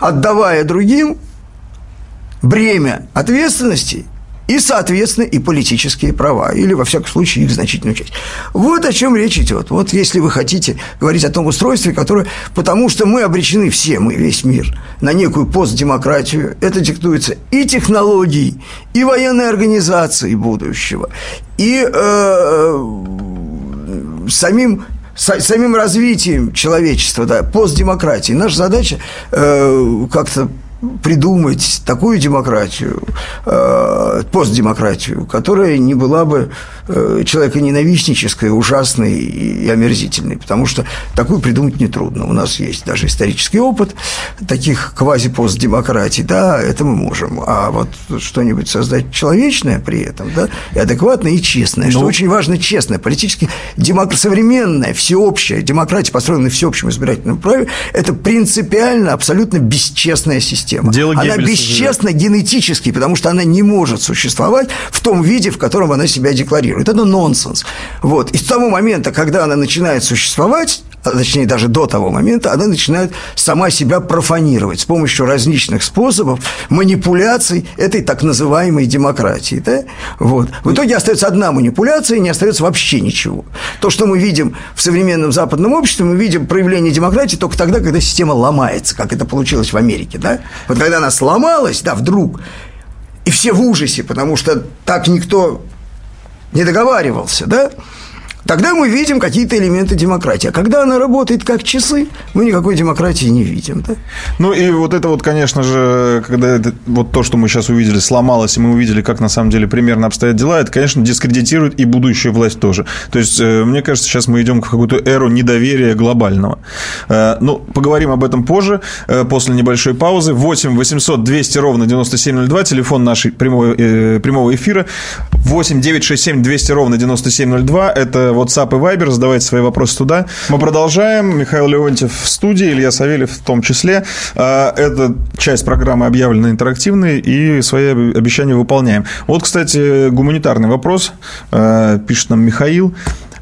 отдавая другим бремя ответственности и, соответственно, и политические права, или, во всяком случае, их значительную часть. Вот о чем речь идет. Вот если вы хотите говорить о том устройстве, которое... Потому что мы обречены все, мы, весь мир, на некую постдемократию. Это диктуется и технологией, и военной организацией будущего, и э, самим самим развитием человечества, да, постдемократии. Наша задача э, как-то придумать такую демократию, э, постдемократию, которая не была бы э, человеконенавистнической, ужасной и омерзительной, потому что такую придумать нетрудно. У нас есть даже исторический опыт таких квази-постдемократий, да, это мы можем. А вот что-нибудь создать человечное при этом, да, и адекватное, и честное, что ну. очень важно честное, политически демок... современная, всеобщая демократия, построенная на всеобщем избирательном праве, это принципиально, абсолютно бесчестная система система. Дело она бесчестна генетически, потому что она не может существовать в том виде, в котором она себя декларирует. Это нонсенс. Вот. И с того момента, когда она начинает существовать, а точнее даже до того момента, она начинает сама себя профанировать с помощью различных способов манипуляций этой так называемой демократии. Да? Вот. В итоге остается одна манипуляция, и не остается вообще ничего. То, что мы видим в современном западном обществе, мы видим проявление демократии только тогда, когда система ломается, как это получилось в Америке. Да? Вот когда она сломалась, да, вдруг, и все в ужасе, потому что так никто не договаривался, да, Тогда мы видим какие-то элементы демократии. А когда она работает как часы, мы никакой демократии не видим. Да? Ну и вот это вот, конечно же, когда это, вот то, что мы сейчас увидели, сломалось, и мы увидели, как на самом деле примерно обстоят дела, это, конечно, дискредитирует и будущую власть тоже. То есть, э, мне кажется, сейчас мы идем в какую-то эру недоверия глобального. Э, ну, поговорим об этом позже, э, после небольшой паузы. 8 800 200 ровно 9702, телефон нашей прямого, прямого эфира. 8 967 200 ровно 9702, это WhatsApp и Viber, задавайте свои вопросы туда. Мы продолжаем. Михаил Леонтьев в студии, Илья Савельев в том числе. А, эта часть программы объявлена интерактивной, и свои обещания выполняем. Вот, кстати, гуманитарный вопрос. А, пишет нам Михаил.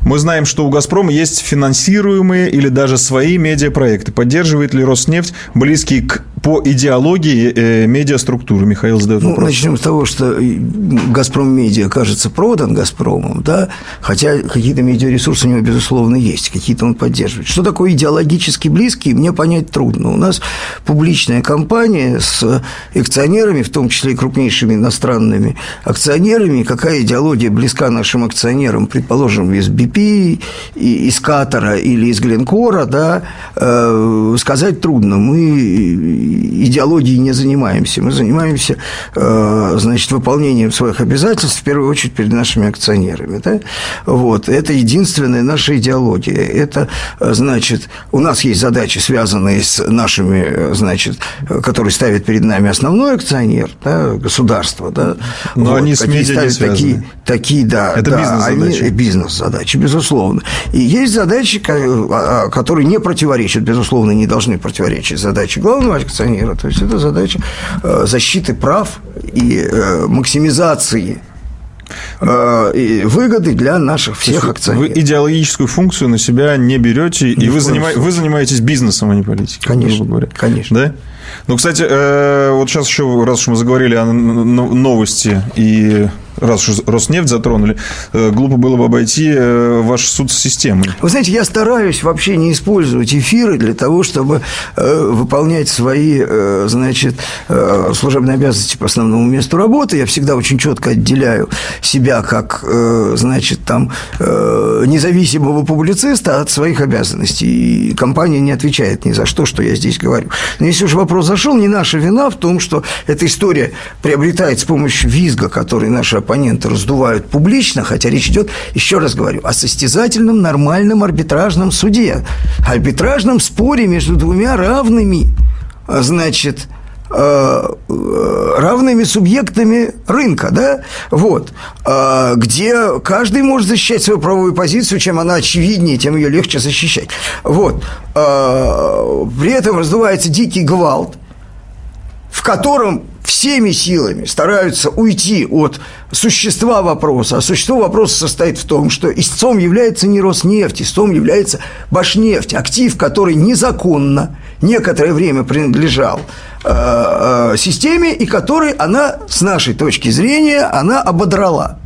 Мы знаем, что у «Газпрома» есть финансируемые или даже свои медиапроекты. Поддерживает ли Роснефть близкие к по идеологии э, медиаструктуры? Михаил задает ну, вопрос. Начнем с того, что «Газпром Медиа», кажется, продан «Газпромом», да, хотя какие-то медиаресурсы у него, безусловно, есть, какие-то он поддерживает. Что такое идеологически близкие, мне понять трудно. У нас публичная компания с акционерами, в том числе и крупнейшими иностранными акционерами. Какая идеология близка нашим акционерам, предположим, из BP, из Катара или из Гленкора, да, э, сказать трудно. Мы идеологией не занимаемся. Мы занимаемся, э, значит, выполнением своих обязательств, в первую очередь, перед нашими акционерами. Да? Вот. Это единственная наша идеология. Это, значит, у нас есть задачи, связанные с нашими, значит, которые ставит перед нами основной акционер, да, государство. Да? Но вот. они с медиа не связаны. Такие, такие, да. Это да, бизнес-задачи. Бизнес-задачи, безусловно. И есть задачи, а, которые не противоречат, безусловно, не должны противоречить задаче главного акционера. То есть это задача э, защиты прав и э, максимизации э, и выгоды для наших всех акционеров. Вы идеологическую функцию на себя не берете, и вы, занима... вы занимаетесь бизнесом, а не политикой. Конечно, говоря. конечно. Да? Ну, кстати, вот сейчас еще, раз уж мы заговорили о новости и раз уж Роснефть затронули, э, глупо было бы обойти э, ваш суд с системой. Вы знаете, я стараюсь вообще не использовать эфиры для того, чтобы э, выполнять свои, значит, служебные обязанности по основному месту работы. Я всегда очень четко отделяю себя как, значит, там, независимого публициста от своих обязанностей. И компания не отвечает ни за что, что я здесь говорю. Но если уж вопрос зашел, не наша вина в том, что эта история приобретает с помощью визга, который наши оппоненты раздувают публично, хотя речь идет, еще раз говорю, о состязательном нормальном арбитражном суде, арбитражном споре между двумя равными, значит, э, э, равными субъектами рынка, да, вот, э, где каждый может защищать свою правовую позицию, чем она очевиднее, тем ее легче защищать. Вот. При этом раздувается дикий гвалт, в котором всеми силами стараются уйти от существа вопроса. А существо вопроса состоит в том, что истцом является не Роснефть, истцом является Башнефть, актив, который незаконно некоторое время принадлежал э, э, системе, и который она, с нашей точки зрения, она ободрала.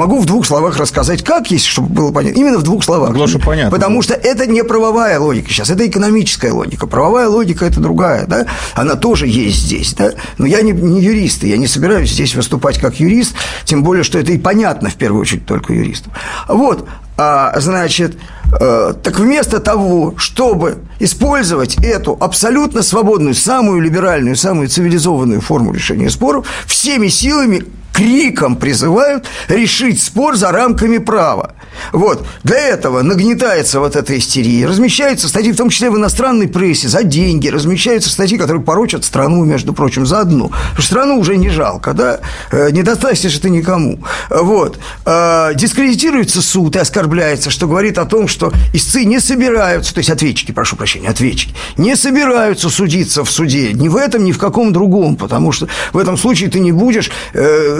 Могу в двух словах рассказать, как есть, чтобы было понятно. Именно в двух словах. Глаша, понятно. Потому что это не правовая логика сейчас, это экономическая логика. Правовая логика – это другая, да? Она тоже есть здесь, да? Но я не, не юрист, я не собираюсь здесь выступать как юрист, тем более, что это и понятно, в первую очередь, только юристам. Вот, а, значит, э, так вместо того, чтобы использовать эту абсолютно свободную, самую либеральную, самую цивилизованную форму решения споров, всеми силами криком призывают решить спор за рамками права. Вот. Для этого нагнетается вот эта истерия. Размещаются статьи, в том числе в иностранной прессе, за деньги. Размещаются статьи, которые порочат страну, между прочим, за одну. страну уже не жалко, да? Э, не достанешься ты никому. Вот. Э, дискредитируется суд и оскорбляется, что говорит о том, что истцы не собираются, то есть ответчики, прошу прощения, ответчики, не собираются судиться в суде. Ни в этом, ни в каком другом, потому что в этом случае ты не будешь э,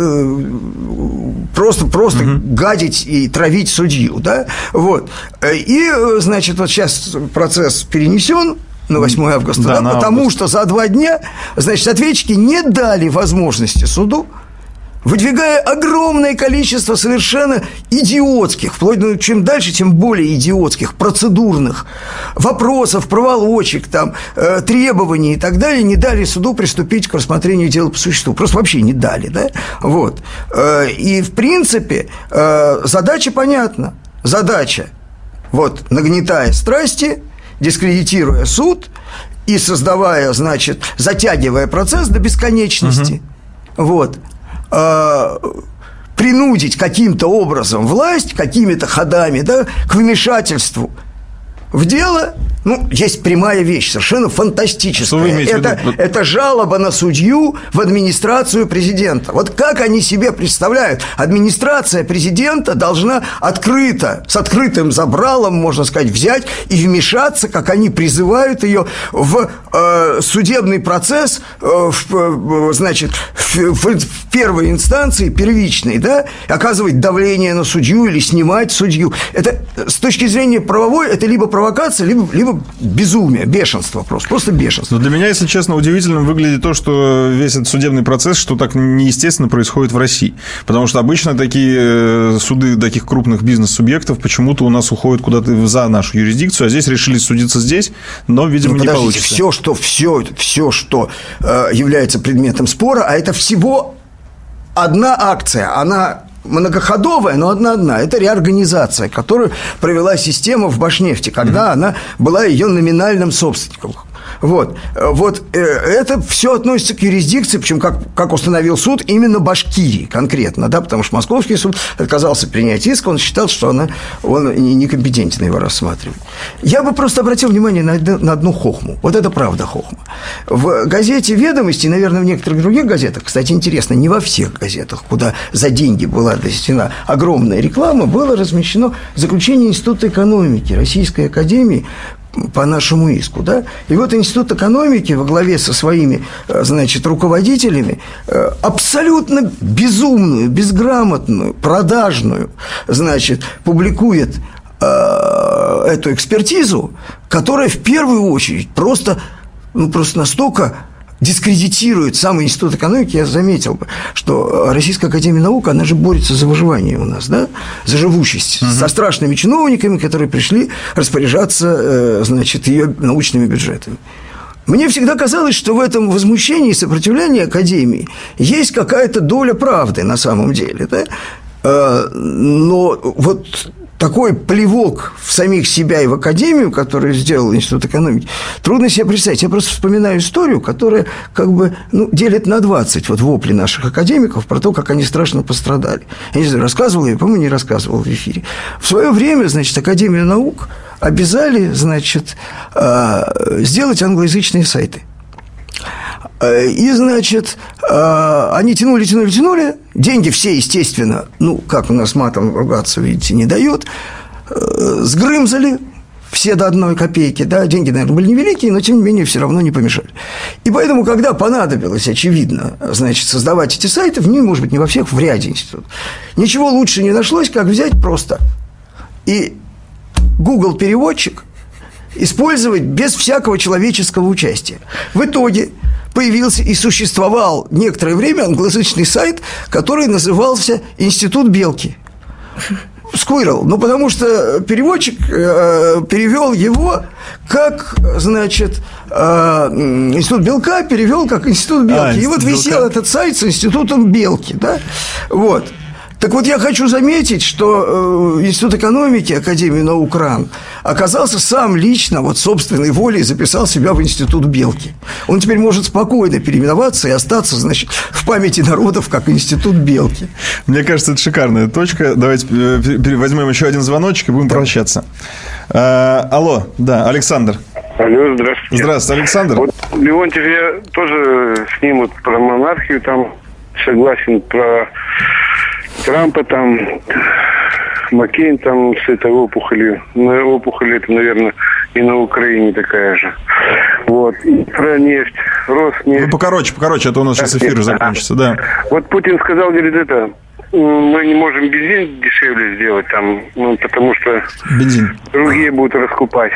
просто, просто угу. гадить и травить судью, да, вот. И, значит, вот сейчас процесс перенесен, на 8 августа, да, да, потому август. что за два дня, значит, ответчики не дали возможности суду выдвигая огромное количество совершенно идиотских, вплоть до чем дальше, тем более идиотских, процедурных вопросов, проволочек, там, э, требований и так далее, не дали суду приступить к рассмотрению дела по существу. Просто вообще не дали, да? Вот. Э, и, в принципе, э, задача понятна. Задача, вот, нагнетая страсти, дискредитируя суд и создавая, значит, затягивая процесс до бесконечности. Угу. Вот. Э, принудить каким-то образом власть, какими-то ходами, да, к вмешательству в дело ну, есть прямая вещь, совершенно фантастическая. Что вы имеете это, в виду? это жалоба на судью в администрацию президента. Вот как они себе представляют? Администрация президента должна открыто, с открытым забралом, можно сказать, взять и вмешаться, как они призывают ее в э, судебный процесс, э, в, э, значит, в, в, в первой инстанции, первичной, да, оказывать давление на судью или снимать судью. Это с точки зрения правовой, это либо провокация, либо, либо безумие, бешенство просто, просто бешенство. Но для меня, если честно, удивительным выглядит то, что весь этот судебный процесс, что так неестественно происходит в России. Потому что обычно такие э, суды таких крупных бизнес-субъектов почему-то у нас уходят куда-то за нашу юрисдикцию, а здесь решили судиться здесь, но, видимо, ну, не получится. Все, что, все, все, что э, является предметом спора, а это всего одна акция, она многоходовая, но одна-одна. Это реорганизация, которую провела система в Башнефти, когда mm-hmm. она была ее номинальным собственником. Вот, вот э, это все относится к юрисдикции, причем, как, как установил суд, именно Башкирии конкретно, да, потому что Московский суд отказался принять иск, он считал, что она, он некомпетентен его рассматривать. Я бы просто обратил внимание на, на одну хохму. Вот это правда хохма. В газете «Ведомости», наверное, в некоторых других газетах, кстати, интересно, не во всех газетах, куда за деньги была достигнена огромная реклама, было размещено заключение Института экономики Российской Академии по нашему иску, да? И вот Институт экономики во главе со своими, э, значит, руководителями э, абсолютно безумную, безграмотную, продажную, значит, публикует э, эту экспертизу, которая в первую очередь просто, ну, просто настолько дискредитируют самый институт экономики, я заметил бы, что Российская Академия Наук, она же борется за выживание у нас, да, за живучесть, угу. со страшными чиновниками, которые пришли распоряжаться, э, значит, ее научными бюджетами. Мне всегда казалось, что в этом возмущении и сопротивлении Академии есть какая-то доля правды на самом деле. Да? Э, но вот такой плевок в самих себя и в академию, который сделал Институт экономики, трудно себе представить. Я просто вспоминаю историю, которая как бы ну, делит на 20 вот вопли наших академиков про то, как они страшно пострадали. Я не знаю, рассказывал я, по-моему, не рассказывал в эфире. В свое время, значит, Академию наук обязали, значит, э, сделать англоязычные сайты. Э, и, значит, э, они тянули, тянули, тянули. Деньги все, естественно, ну, как у нас матом ругаться, видите, не дает. Э, сгрымзали все до одной копейки, да, деньги, наверное, были невеликие, но, тем не менее, все равно не помешали. И поэтому, когда понадобилось, очевидно, значит, создавать эти сайты, в ней, может быть, не во всех, в ряде институтов, ничего лучше не нашлось, как взять просто и Google переводчик использовать без всякого человеческого участия. В итоге появился и существовал некоторое время англоязычный сайт, который назывался «Институт Белки». Squirrel, ну потому что переводчик э, перевел его как, значит, э, институт белка перевел как институт белки. А, и вот висел белка. этот сайт с институтом белки, да, вот. Так вот, я хочу заметить, что э, Институт экономики Академии наук РАН оказался сам лично, вот собственной волей записал себя в Институт Белки. Он теперь может спокойно переименоваться и остаться, значит, в памяти народов как Институт Белки. Мне кажется, это шикарная точка. Давайте э, возьмем еще один звоночек и будем да. прощаться. А, алло, да, Александр. Алло, здравствуйте. Здравствуйте, Александр. Вот Леонтьев, я тоже с ним вот про монархию там согласен, про Трампа там, Маккейн там с этой опухолью. На опухоль это, наверное, и на Украине такая же. Вот. И про нефть, Роснефть. Ну, покороче, покороче, а то у нас сейчас эфир закончится, да. Вот Путин сказал, говорит, это, мы не можем бензин дешевле сделать там, ну, потому что бензин. другие будут раскупать.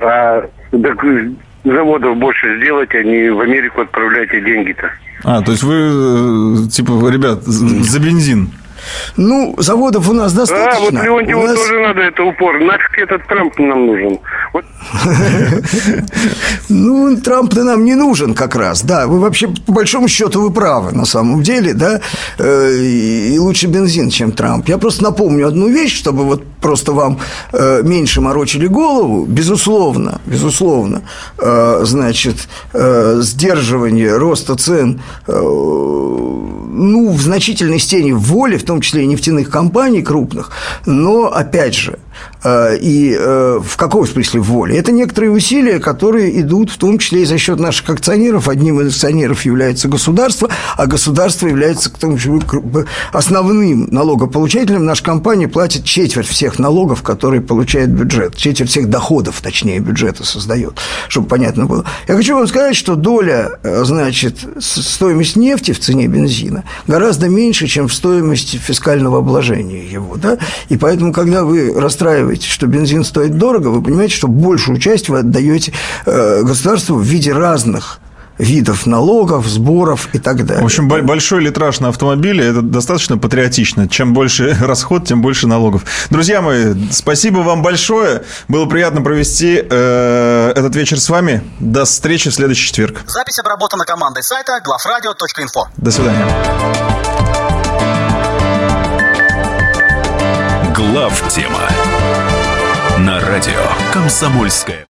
А так, заводов больше сделать, а не в Америку отправляйте деньги-то. А, то есть вы, э, типа, ребят, за бензин ну, заводов у нас достаточно. А, вот Леонтьеву нас... тоже надо это упор. Нафиг этот Трамп нам нужен. Ну, Трамп-то нам не нужен как раз, да. Вы вообще, по большому счету, вы правы на самом деле, да. Э, и лучше бензин, чем Трамп. Я просто напомню одну вещь, чтобы вот просто вам э, меньше морочили голову. Безусловно, безусловно, э, значит, сдерживание роста цен, ну, в значительной степени воли, в том числе и нефтяных компаний крупных, но, опять же, и э, в каком смысле в воле? Это некоторые усилия, которые идут в том числе и за счет наших акционеров. Одним из акционеров является государство, а государство является к тому же основным налогополучателем. Наша компания платит четверть всех налогов, которые получает бюджет, четверть всех доходов, точнее, бюджета создает, чтобы понятно было. Я хочу вам сказать, что доля, э, значит, стоимость нефти в цене бензина гораздо меньше, чем в стоимости фискального обложения его, да, и поэтому, когда вы расстраиваете рассчитываете, что бензин стоит дорого, вы понимаете, что большую часть вы отдаете э, государству в виде разных видов налогов, сборов и так далее. В общем, большой литраж на автомобиле – это достаточно патриотично. Чем больше расход, тем больше налогов. Друзья мои, спасибо вам большое. Было приятно провести э, этот вечер с вами. До встречи в следующий четверг. Запись обработана командой сайта главрадио.инфо. До свидания. Глав тема на радио «Комсомольская».